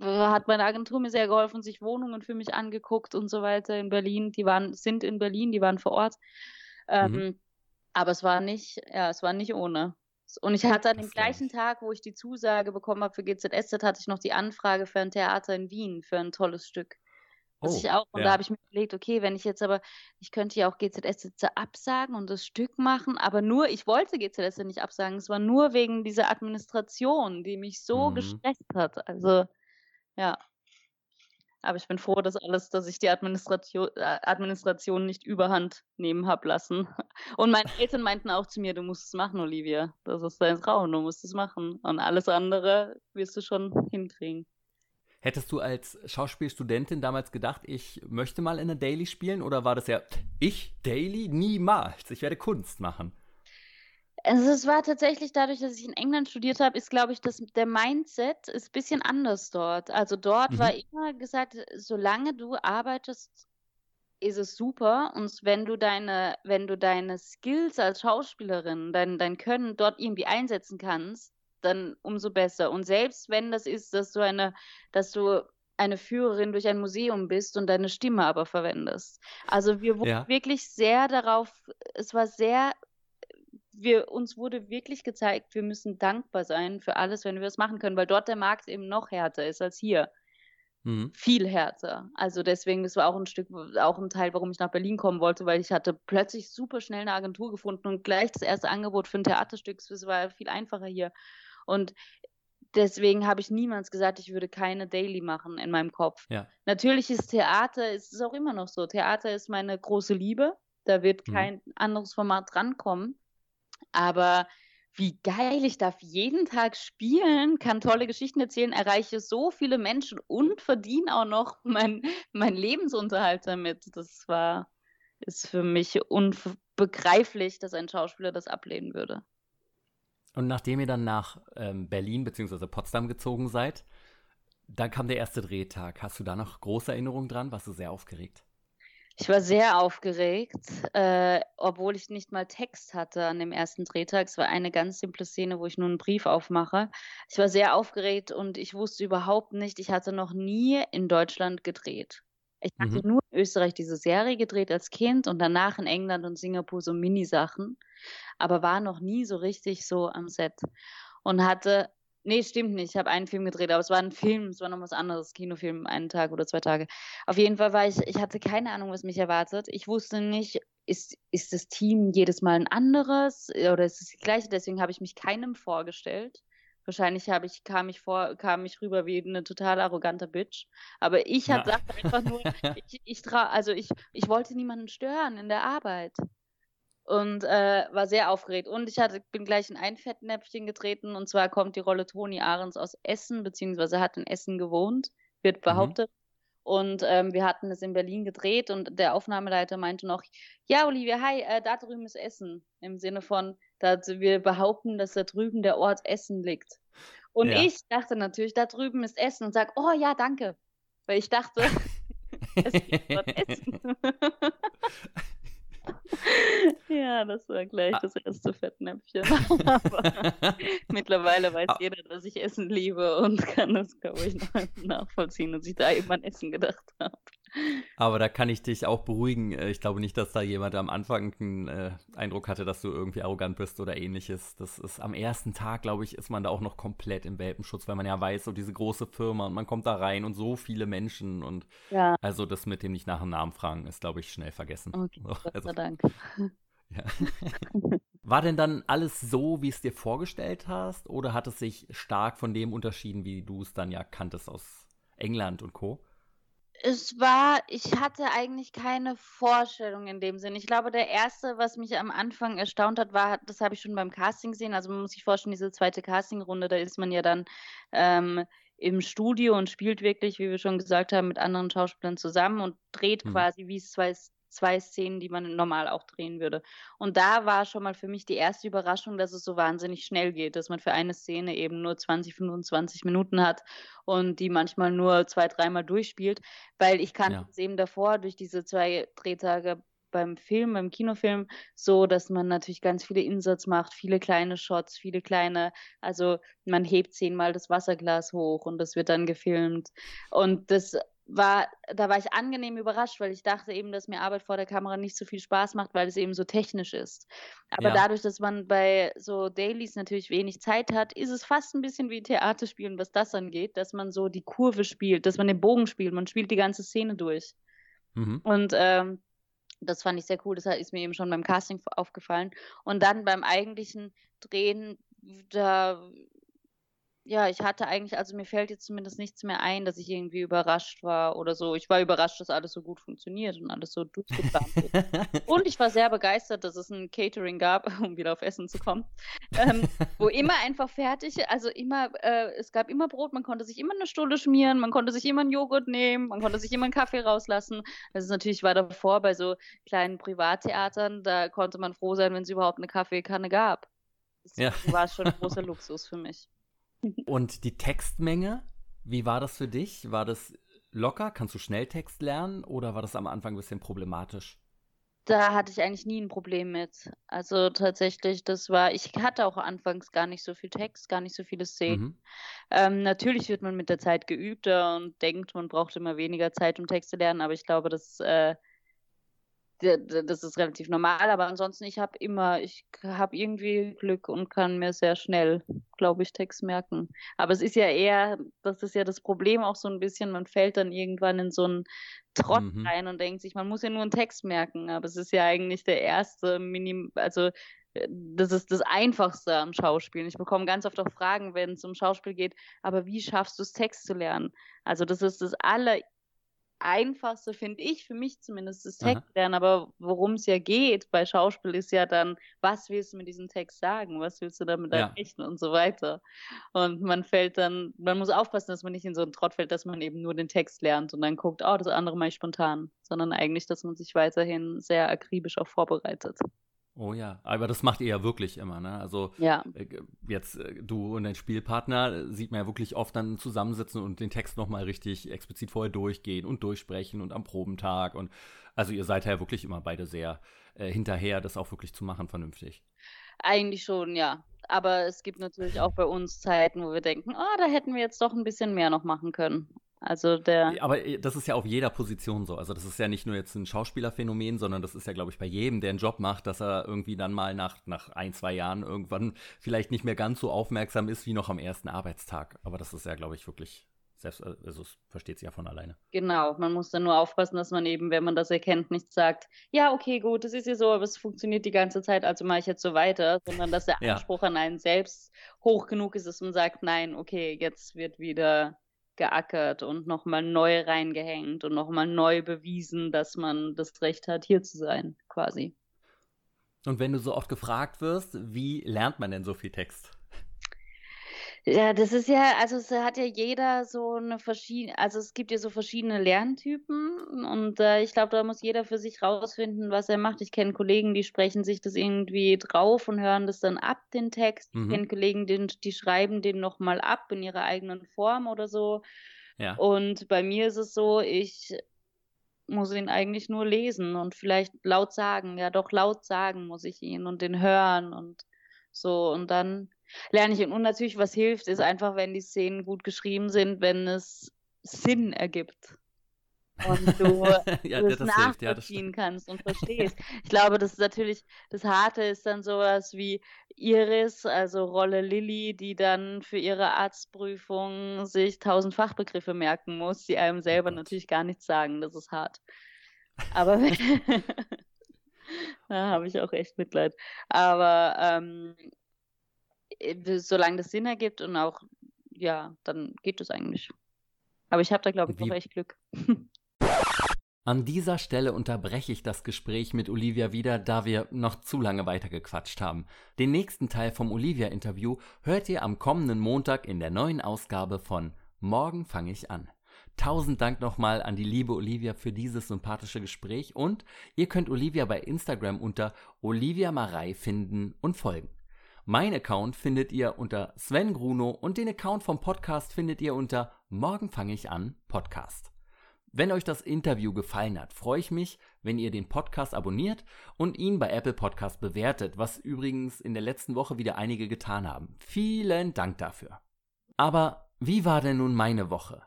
hat meine Agentur mir sehr geholfen, sich Wohnungen für mich angeguckt und so weiter in Berlin. Die waren, sind in Berlin, die waren vor Ort. Ähm, mhm. Aber es war nicht, ja, es war nicht ohne. Und ich hatte an dem gleichen Tag, wo ich die Zusage bekommen habe für GZSZ, hatte ich noch die Anfrage für ein Theater in Wien, für ein tolles Stück. Oh, ich auch, und ja. da habe ich mir überlegt, okay, wenn ich jetzt aber, ich könnte ja auch GZSZ absagen und das Stück machen, aber nur, ich wollte GZSZ nicht absagen, es war nur wegen dieser Administration, die mich so mhm. gestresst hat. Also, ja. Aber ich bin froh, dass alles, dass ich die Administration, äh, Administration nicht überhand nehmen habe lassen. [laughs] Und meine Eltern meinten auch zu mir, du musst es machen, Olivia. Das ist dein Traum, du musst es machen. Und alles andere wirst du schon hinkriegen. Hättest du als Schauspielstudentin damals gedacht, ich möchte mal in der Daily spielen? Oder war das ja, ich, Daily? Niemals. Ich werde Kunst machen. Also es war tatsächlich dadurch, dass ich in England studiert habe, ist, glaube ich, das, der Mindset ist ein bisschen anders dort. Also dort mhm. war immer gesagt, solange du arbeitest, ist es super. Und wenn du deine, wenn du deine Skills als Schauspielerin, dein, dein Können dort irgendwie einsetzen kannst, dann umso besser. Und selbst wenn das ist, dass du eine, dass du eine Führerin durch ein Museum bist und deine Stimme aber verwendest. Also wir wurden ja. wirklich sehr darauf, es war sehr, wir, uns wurde wirklich gezeigt, wir müssen dankbar sein für alles, wenn wir es machen können, weil dort der Markt eben noch härter ist als hier. Mhm. Viel härter. Also deswegen, das war auch ein Stück, auch ein Teil, warum ich nach Berlin kommen wollte, weil ich hatte plötzlich super schnell eine Agentur gefunden und gleich das erste Angebot für ein Theaterstück. Es war viel einfacher hier. Und deswegen habe ich niemals gesagt, ich würde keine Daily machen in meinem Kopf. Ja. Natürlich ist Theater, ist es auch immer noch so. Theater ist meine große Liebe. Da wird mhm. kein anderes Format drankommen. Aber wie geil, ich darf jeden Tag spielen, kann tolle Geschichten erzählen, erreiche so viele Menschen und verdiene auch noch meinen mein Lebensunterhalt damit. Das war, ist für mich unbegreiflich, dass ein Schauspieler das ablehnen würde. Und nachdem ihr dann nach ähm, Berlin bzw. Potsdam gezogen seid, dann kam der erste Drehtag. Hast du da noch große Erinnerungen dran? Warst du sehr aufgeregt? Ich war sehr aufgeregt, äh, obwohl ich nicht mal Text hatte an dem ersten Drehtag. Es war eine ganz simple Szene, wo ich nur einen Brief aufmache. Ich war sehr aufgeregt und ich wusste überhaupt nicht, ich hatte noch nie in Deutschland gedreht. Ich hatte mhm. nur in Österreich diese Serie gedreht als Kind und danach in England und Singapur so Minisachen, aber war noch nie so richtig so am Set und hatte Nee, stimmt nicht. Ich habe einen Film gedreht, aber es war ein Film, es war noch was anderes, Kinofilm, einen Tag oder zwei Tage. Auf jeden Fall war ich, ich hatte keine Ahnung, was mich erwartet. Ich wusste nicht, ist, ist das Team jedes Mal ein anderes oder ist es das gleiche? Deswegen habe ich mich keinem vorgestellt. Wahrscheinlich habe ich, kam ich vor, kam ich rüber wie eine total arrogante Bitch. Aber ich ja. habe einfach nur, [laughs] ich, ich trau, also ich, ich wollte niemanden stören in der Arbeit und äh, war sehr aufgeregt. Und ich hatte, bin gleich in ein Fettnäpfchen getreten und zwar kommt die Rolle Toni Ahrens aus Essen, beziehungsweise hat in Essen gewohnt, wird mhm. behauptet. Mhm. Und ähm, wir hatten es in Berlin gedreht und der Aufnahmeleiter meinte noch, ja, Olivia, hi, äh, da drüben ist Essen. Im Sinne von, da, wir behaupten, dass da drüben der Ort Essen liegt. Und ja. ich dachte natürlich, da drüben ist Essen und sag, oh ja, danke. Weil ich dachte, [laughs] es gibt dort Essen. [laughs] Ja, das war gleich das erste Fettnäpfchen. [laughs] mittlerweile weiß jeder, dass ich Essen liebe und kann das, glaube ich, nachvollziehen, dass ich da eben an Essen gedacht habe. Aber da kann ich dich auch beruhigen. Äh, ich glaube nicht, dass da jemand am Anfang einen äh, Eindruck hatte, dass du irgendwie arrogant bist oder ähnliches. Das ist am ersten Tag, glaube ich, ist man da auch noch komplett im Welpenschutz, weil man ja weiß, so diese große Firma und man kommt da rein und so viele Menschen und ja. also das mit dem nicht nach dem Namen fragen ist, glaube ich, schnell vergessen. Okay, so, Gott also, Dank. [laughs] Ja. War denn dann alles so, wie es dir vorgestellt hast, oder hat es sich stark von dem unterschieden, wie du es dann ja kanntest aus England und Co.? Es war, ich hatte eigentlich keine Vorstellung in dem Sinn. Ich glaube, der erste, was mich am Anfang erstaunt hat, war, das habe ich schon beim Casting gesehen. Also man muss sich vorstellen, diese zweite Castingrunde, da ist man ja dann ähm, im Studio und spielt wirklich, wie wir schon gesagt haben, mit anderen Schauspielern zusammen und dreht mhm. quasi wie es zwei zwei Szenen, die man normal auch drehen würde. Und da war schon mal für mich die erste Überraschung, dass es so wahnsinnig schnell geht, dass man für eine Szene eben nur 20, 25 Minuten hat und die manchmal nur zwei, dreimal durchspielt, weil ich kannte ja. es eben davor durch diese zwei Drehtage beim Film, beim Kinofilm, so, dass man natürlich ganz viele Insatz macht, viele kleine Shots, viele kleine, also man hebt zehnmal das Wasserglas hoch und das wird dann gefilmt. Und das war, da war ich angenehm überrascht, weil ich dachte eben, dass mir Arbeit vor der Kamera nicht so viel Spaß macht, weil es eben so technisch ist. Aber ja. dadurch, dass man bei so Dailies natürlich wenig Zeit hat, ist es fast ein bisschen wie Theaterspielen, was das angeht, dass man so die Kurve spielt, dass man den Bogen spielt, man spielt die ganze Szene durch. Mhm. Und ähm, das fand ich sehr cool, das ist mir eben schon beim Casting aufgefallen. Und dann beim eigentlichen Drehen, da ja, ich hatte eigentlich, also mir fällt jetzt zumindest nichts mehr ein, dass ich irgendwie überrascht war oder so. Ich war überrascht, dass alles so gut funktioniert und alles so durchgeplant wird. und ich war sehr begeistert, dass es ein Catering gab, [laughs] um wieder auf Essen zu kommen, ähm, wo immer einfach fertig, also immer, äh, es gab immer Brot, man konnte sich immer eine Stulle schmieren, man konnte sich immer einen Joghurt nehmen, man konnte sich immer einen Kaffee rauslassen. Das ist natürlich, war davor bei so kleinen Privattheatern, da konnte man froh sein, wenn es überhaupt eine Kaffeekanne gab. Das ja. war schon ein [laughs] großer Luxus für mich. [laughs] Und die Textmenge, wie war das für dich? War das locker? Kannst du schnell Text lernen oder war das am Anfang ein bisschen problematisch? Da hatte ich eigentlich nie ein Problem mit. Also tatsächlich, das war, ich hatte auch anfangs gar nicht so viel Text, gar nicht so viele Szenen. Mhm. Ähm, natürlich wird man mit der Zeit geübter und denkt, man braucht immer weniger Zeit, um Text zu lernen, aber ich glaube, das äh, das ist relativ normal, aber ansonsten, ich habe immer, ich habe irgendwie Glück und kann mir sehr schnell, glaube ich, Text merken. Aber es ist ja eher, das ist ja das Problem auch so ein bisschen, man fällt dann irgendwann in so einen Trott mhm. rein und denkt sich, man muss ja nur einen Text merken, aber es ist ja eigentlich der erste Minim, also äh, das ist das Einfachste am Schauspielen. Ich bekomme ganz oft auch Fragen, wenn es um Schauspiel geht, aber wie schaffst du es, Text zu lernen? Also das ist das aller einfachste, finde ich, für mich zumindest, das Text lernen. Aber worum es ja geht bei Schauspiel ist ja dann, was willst du mit diesem Text sagen? Was willst du damit ja. erreichen und so weiter. Und man fällt dann, man muss aufpassen, dass man nicht in so einen Trott fällt, dass man eben nur den Text lernt und dann guckt, oh, das andere mache ich spontan, sondern eigentlich, dass man sich weiterhin sehr akribisch auch vorbereitet. Oh ja, aber das macht ihr ja wirklich immer, ne? Also ja. Äh, jetzt äh, du und dein Spielpartner äh, sieht man ja wirklich oft dann zusammensitzen und den Text nochmal richtig explizit vorher durchgehen und durchsprechen und am Probentag und also ihr seid ja wirklich immer beide sehr äh, hinterher, das auch wirklich zu machen vernünftig. Eigentlich schon, ja. Aber es gibt natürlich [laughs] auch bei uns Zeiten, wo wir denken, oh, da hätten wir jetzt doch ein bisschen mehr noch machen können. Also der. Aber äh, das ist ja auf jeder Position so. Also das ist ja nicht nur jetzt ein Schauspielerphänomen, sondern das ist ja, glaube ich, bei jedem, der einen Job macht, dass er irgendwie dann mal nach, nach ein, zwei Jahren irgendwann vielleicht nicht mehr ganz so aufmerksam ist wie noch am ersten Arbeitstag. Aber das ist ja, glaube ich, wirklich selbst, äh, also es versteht sich ja von alleine. Genau, man muss dann nur aufpassen, dass man eben, wenn man das erkennt, nicht sagt, ja, okay, gut, das ist ja so, aber es funktioniert die ganze Zeit, also mache ich jetzt so weiter, sondern dass der ja. Anspruch an einen selbst hoch genug ist, dass man sagt, nein, okay, jetzt wird wieder geackert und nochmal neu reingehängt und nochmal neu bewiesen, dass man das Recht hat, hier zu sein, quasi. Und wenn du so oft gefragt wirst, wie lernt man denn so viel Text? Ja, das ist ja, also es hat ja jeder so eine verschiedene, also es gibt ja so verschiedene Lerntypen und äh, ich glaube, da muss jeder für sich rausfinden, was er macht. Ich kenne Kollegen, die sprechen sich das irgendwie drauf und hören das dann ab, den Text. Mhm. Ich kenne Kollegen, die, die schreiben den nochmal ab in ihrer eigenen Form oder so. Ja. Und bei mir ist es so, ich muss ihn eigentlich nur lesen und vielleicht laut sagen. Ja, doch laut sagen muss ich ihn und den hören und so und dann lerne ich. Und natürlich, was hilft, ist einfach, wenn die Szenen gut geschrieben sind, wenn es Sinn ergibt. Und du [laughs] ja, das, das nachvollziehen ja, kannst und verstehst. [laughs] Ich glaube, das ist natürlich, das Harte ist dann sowas wie Iris, also Rolle Lilly, die dann für ihre Arztprüfung sich tausend Fachbegriffe merken muss, die einem selber oh natürlich gar nichts sagen. Das ist hart. Aber [laughs] da habe ich auch echt Mitleid. Aber ähm, äh, solange das Sinn ergibt und auch, ja, dann geht es eigentlich. Aber ich habe da, glaube ich, noch echt Glück. [laughs] An dieser Stelle unterbreche ich das Gespräch mit Olivia wieder, da wir noch zu lange weitergequatscht haben. Den nächsten Teil vom Olivia-Interview hört ihr am kommenden Montag in der neuen Ausgabe von Morgen fange ich an. Tausend Dank nochmal an die liebe Olivia für dieses sympathische Gespräch und ihr könnt Olivia bei Instagram unter Olivia Marei finden und folgen. Mein Account findet ihr unter Sven Gruno und den Account vom Podcast findet ihr unter Morgen fange ich an Podcast. Wenn euch das Interview gefallen hat, freue ich mich, wenn ihr den Podcast abonniert und ihn bei Apple Podcast bewertet, was übrigens in der letzten Woche wieder einige getan haben. Vielen Dank dafür. Aber wie war denn nun meine Woche?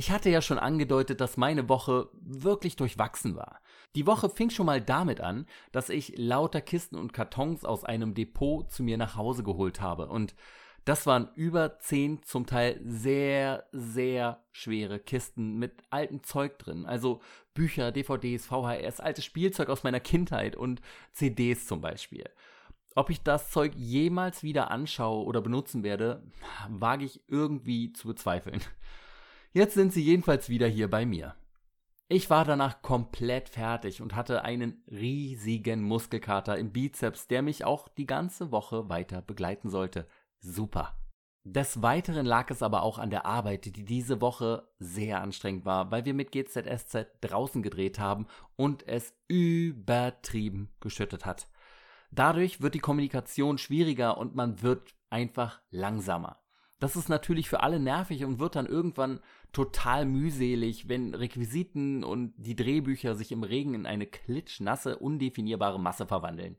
Ich hatte ja schon angedeutet, dass meine Woche wirklich durchwachsen war. Die Woche fing schon mal damit an, dass ich lauter Kisten und Kartons aus einem Depot zu mir nach Hause geholt habe. Und das waren über zehn zum Teil sehr, sehr schwere Kisten mit altem Zeug drin. Also Bücher, DVDs, VHS, altes Spielzeug aus meiner Kindheit und CDs zum Beispiel. Ob ich das Zeug jemals wieder anschaue oder benutzen werde, wage ich irgendwie zu bezweifeln. Jetzt sind sie jedenfalls wieder hier bei mir. Ich war danach komplett fertig und hatte einen riesigen Muskelkater im Bizeps, der mich auch die ganze Woche weiter begleiten sollte. Super. Des Weiteren lag es aber auch an der Arbeit, die diese Woche sehr anstrengend war, weil wir mit GZSZ draußen gedreht haben und es übertrieben geschüttet hat. Dadurch wird die Kommunikation schwieriger und man wird einfach langsamer. Das ist natürlich für alle nervig und wird dann irgendwann total mühselig, wenn Requisiten und die Drehbücher sich im Regen in eine klitschnasse, undefinierbare Masse verwandeln.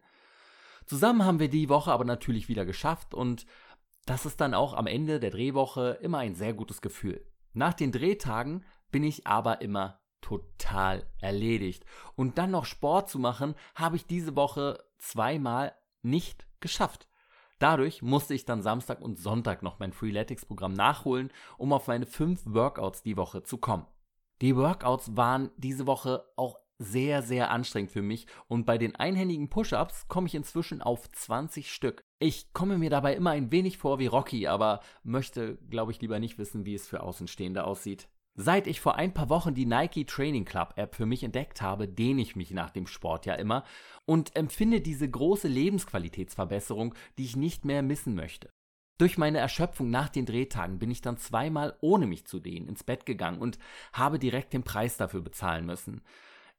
Zusammen haben wir die Woche aber natürlich wieder geschafft und das ist dann auch am Ende der Drehwoche immer ein sehr gutes Gefühl. Nach den Drehtagen bin ich aber immer total erledigt. Und dann noch Sport zu machen, habe ich diese Woche zweimal nicht geschafft. Dadurch musste ich dann Samstag und Sonntag noch mein Freeletics-Programm nachholen, um auf meine fünf Workouts die Woche zu kommen. Die Workouts waren diese Woche auch sehr, sehr anstrengend für mich und bei den einhändigen Push-Ups komme ich inzwischen auf 20 Stück. Ich komme mir dabei immer ein wenig vor wie Rocky, aber möchte, glaube ich, lieber nicht wissen, wie es für Außenstehende aussieht. Seit ich vor ein paar Wochen die Nike Training Club App für mich entdeckt habe, dehne ich mich nach dem Sport ja immer und empfinde diese große Lebensqualitätsverbesserung, die ich nicht mehr missen möchte. Durch meine Erschöpfung nach den Drehtagen bin ich dann zweimal ohne mich zu dehnen ins Bett gegangen und habe direkt den Preis dafür bezahlen müssen.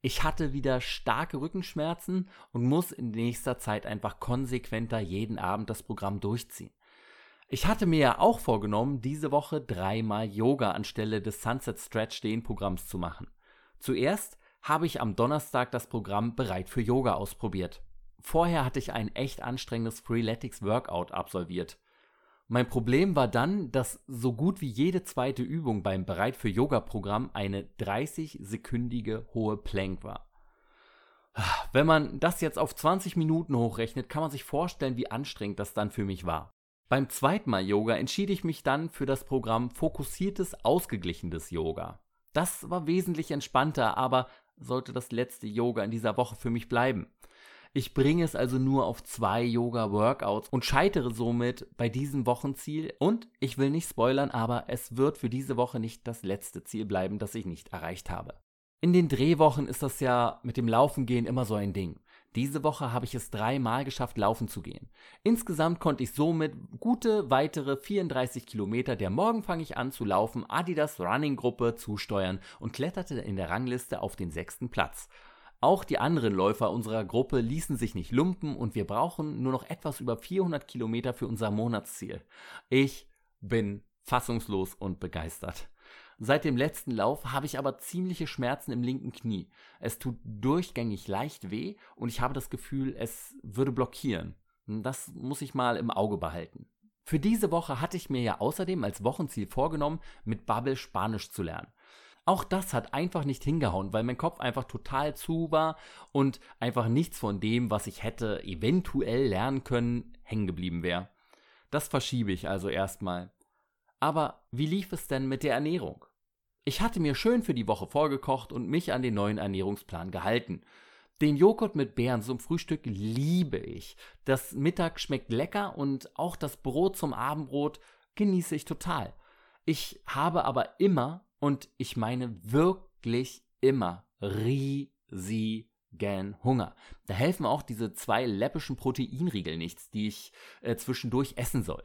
Ich hatte wieder starke Rückenschmerzen und muss in nächster Zeit einfach konsequenter jeden Abend das Programm durchziehen. Ich hatte mir ja auch vorgenommen, diese Woche dreimal Yoga anstelle des Sunset Stretch Dehnprogramms zu machen. Zuerst habe ich am Donnerstag das Programm Bereit für Yoga ausprobiert. Vorher hatte ich ein echt anstrengendes Freeletics Workout absolviert. Mein Problem war dann, dass so gut wie jede zweite Übung beim Bereit für Yoga Programm eine 30-sekündige hohe Plank war. Wenn man das jetzt auf 20 Minuten hochrechnet, kann man sich vorstellen, wie anstrengend das dann für mich war. Beim zweiten Mal Yoga entschied ich mich dann für das Programm fokussiertes, ausgeglichenes Yoga. Das war wesentlich entspannter, aber sollte das letzte Yoga in dieser Woche für mich bleiben. Ich bringe es also nur auf zwei Yoga-Workouts und scheitere somit bei diesem Wochenziel. Und ich will nicht spoilern, aber es wird für diese Woche nicht das letzte Ziel bleiben, das ich nicht erreicht habe. In den Drehwochen ist das ja mit dem Laufen gehen immer so ein Ding. Diese Woche habe ich es dreimal geschafft, laufen zu gehen. Insgesamt konnte ich somit gute weitere 34 Kilometer der Morgen fange ich an zu laufen Adidas Running Gruppe zusteuern und kletterte in der Rangliste auf den sechsten Platz. Auch die anderen Läufer unserer Gruppe ließen sich nicht lumpen und wir brauchen nur noch etwas über 400 Kilometer für unser Monatsziel. Ich bin fassungslos und begeistert. Seit dem letzten Lauf habe ich aber ziemliche Schmerzen im linken Knie. Es tut durchgängig leicht weh und ich habe das Gefühl, es würde blockieren. Das muss ich mal im Auge behalten. Für diese Woche hatte ich mir ja außerdem als Wochenziel vorgenommen, mit Bubble Spanisch zu lernen. Auch das hat einfach nicht hingehauen, weil mein Kopf einfach total zu war und einfach nichts von dem, was ich hätte eventuell lernen können, hängen geblieben wäre. Das verschiebe ich also erstmal. Aber wie lief es denn mit der Ernährung? Ich hatte mir schön für die Woche vorgekocht und mich an den neuen Ernährungsplan gehalten. Den Joghurt mit Beeren zum Frühstück liebe ich. Das Mittag schmeckt lecker und auch das Brot zum Abendbrot genieße ich total. Ich habe aber immer und ich meine wirklich immer riesigen Hunger. Da helfen auch diese zwei läppischen Proteinriegel nichts, die ich äh, zwischendurch essen soll.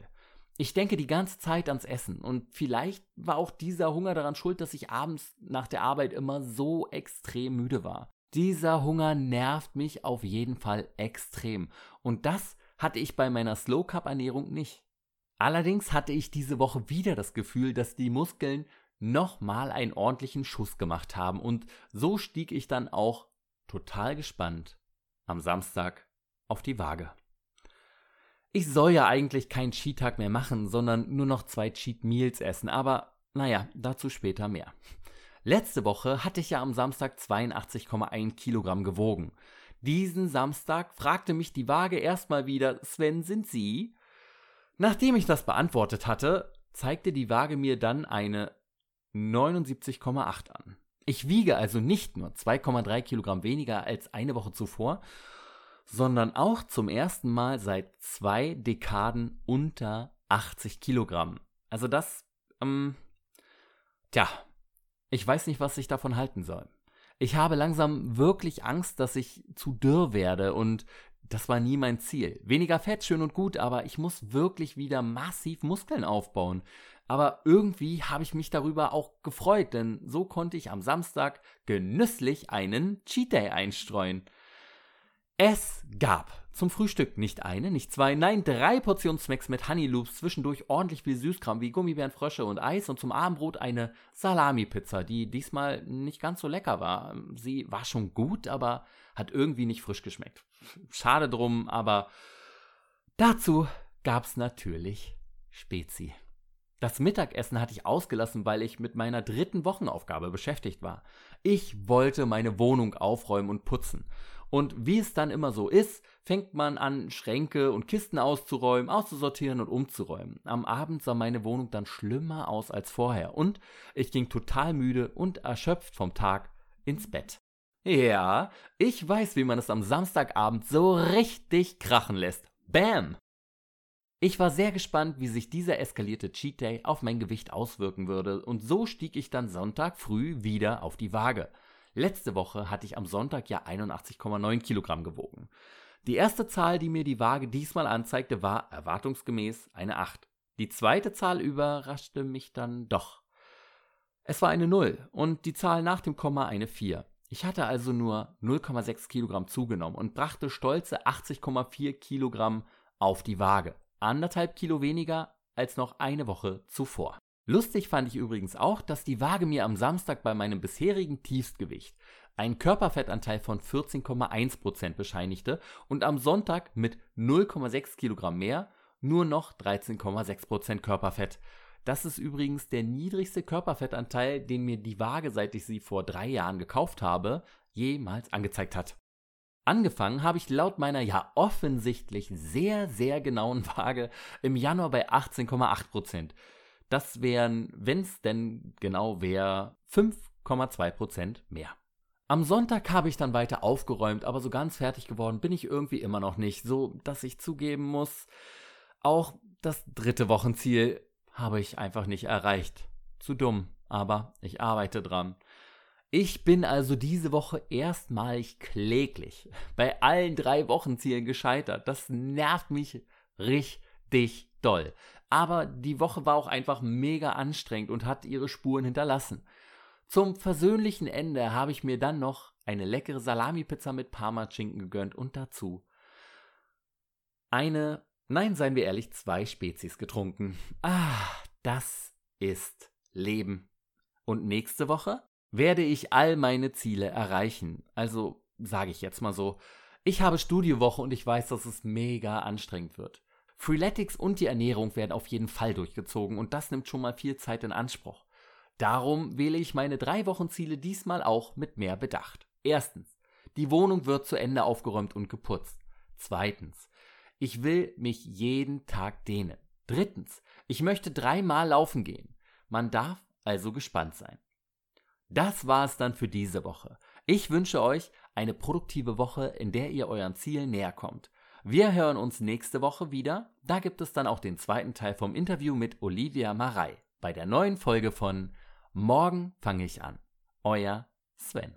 Ich denke die ganze Zeit ans Essen und vielleicht war auch dieser Hunger daran schuld, dass ich abends nach der Arbeit immer so extrem müde war. Dieser Hunger nervt mich auf jeden Fall extrem und das hatte ich bei meiner Slow Cup Ernährung nicht. Allerdings hatte ich diese Woche wieder das Gefühl, dass die Muskeln nochmal einen ordentlichen Schuss gemacht haben. Und so stieg ich dann auch total gespannt am Samstag auf die Waage. Ich soll ja eigentlich keinen Cheat-Tag mehr machen, sondern nur noch zwei Cheat Meals essen, aber naja, dazu später mehr. Letzte Woche hatte ich ja am Samstag 82,1 Kilogramm gewogen. Diesen Samstag fragte mich die Waage erstmal wieder, Sven, sind Sie? Nachdem ich das beantwortet hatte, zeigte die Waage mir dann eine 79,8 an. Ich wiege also nicht nur 2,3 Kilogramm weniger als eine Woche zuvor, sondern auch zum ersten Mal seit zwei Dekaden unter 80 Kilogramm. Also das, ähm, tja, ich weiß nicht, was ich davon halten soll. Ich habe langsam wirklich Angst, dass ich zu dürr werde und das war nie mein Ziel. Weniger Fett, schön und gut, aber ich muss wirklich wieder massiv Muskeln aufbauen. Aber irgendwie habe ich mich darüber auch gefreut, denn so konnte ich am Samstag genüsslich einen Cheat Day einstreuen. Es gab zum Frühstück nicht eine, nicht zwei, nein, drei Portionen Smacks mit Honey Loops, zwischendurch ordentlich viel Süßkram wie Gummibären, Frösche und Eis und zum Abendbrot eine Salami-Pizza, die diesmal nicht ganz so lecker war. Sie war schon gut, aber hat irgendwie nicht frisch geschmeckt. Schade drum, aber dazu gab's natürlich Spezi. Das Mittagessen hatte ich ausgelassen, weil ich mit meiner dritten Wochenaufgabe beschäftigt war. Ich wollte meine Wohnung aufräumen und putzen. Und wie es dann immer so ist, fängt man an, Schränke und Kisten auszuräumen, auszusortieren und umzuräumen. Am Abend sah meine Wohnung dann schlimmer aus als vorher und ich ging total müde und erschöpft vom Tag ins Bett. Ja, ich weiß, wie man es am Samstagabend so richtig krachen lässt. Bam! Ich war sehr gespannt, wie sich dieser eskalierte Cheat Day auf mein Gewicht auswirken würde, und so stieg ich dann Sonntag früh wieder auf die Waage. Letzte Woche hatte ich am Sonntag ja 81,9 Kilogramm gewogen. Die erste Zahl, die mir die Waage diesmal anzeigte, war erwartungsgemäß eine 8. Die zweite Zahl überraschte mich dann doch. Es war eine 0 und die Zahl nach dem Komma eine 4. Ich hatte also nur 0,6 Kilogramm zugenommen und brachte stolze 80,4 Kilogramm auf die Waage anderthalb Kilo weniger als noch eine Woche zuvor. Lustig fand ich übrigens auch, dass die Waage mir am Samstag bei meinem bisherigen Tiefstgewicht einen Körperfettanteil von 14,1% bescheinigte und am Sonntag mit 0,6 Kilogramm mehr nur noch 13,6% Körperfett. Das ist übrigens der niedrigste Körperfettanteil, den mir die Waage, seit ich sie vor drei Jahren gekauft habe, jemals angezeigt hat. Angefangen habe ich laut meiner ja offensichtlich sehr, sehr genauen Waage im Januar bei 18,8%. Das wären, wenn es denn genau wäre, 5,2% mehr. Am Sonntag habe ich dann weiter aufgeräumt, aber so ganz fertig geworden bin ich irgendwie immer noch nicht, so dass ich zugeben muss, auch das dritte Wochenziel habe ich einfach nicht erreicht. Zu dumm, aber ich arbeite dran. Ich bin also diese Woche erstmalig kläglich [laughs] bei allen drei Wochenzielen gescheitert. Das nervt mich richtig doll. Aber die Woche war auch einfach mega anstrengend und hat ihre Spuren hinterlassen. Zum versöhnlichen Ende habe ich mir dann noch eine leckere Salami-Pizza mit Parma-Schinken gegönnt und dazu eine Nein, seien wir ehrlich, zwei Spezies getrunken. Ah, das ist Leben. Und nächste Woche werde ich all meine Ziele erreichen. Also sage ich jetzt mal so, ich habe Studiowoche und ich weiß, dass es mega anstrengend wird. Freeletics und die Ernährung werden auf jeden Fall durchgezogen und das nimmt schon mal viel Zeit in Anspruch. Darum wähle ich meine drei Wochen Ziele diesmal auch mit mehr Bedacht. Erstens, die Wohnung wird zu Ende aufgeräumt und geputzt. Zweitens, ich will mich jeden Tag dehnen. Drittens, ich möchte dreimal laufen gehen. Man darf also gespannt sein. Das war es dann für diese Woche. Ich wünsche euch eine produktive Woche, in der ihr euren Zielen näher kommt. Wir hören uns nächste Woche wieder. Da gibt es dann auch den zweiten Teil vom Interview mit Olivia Marei bei der neuen Folge von Morgen fange ich an. Euer Sven.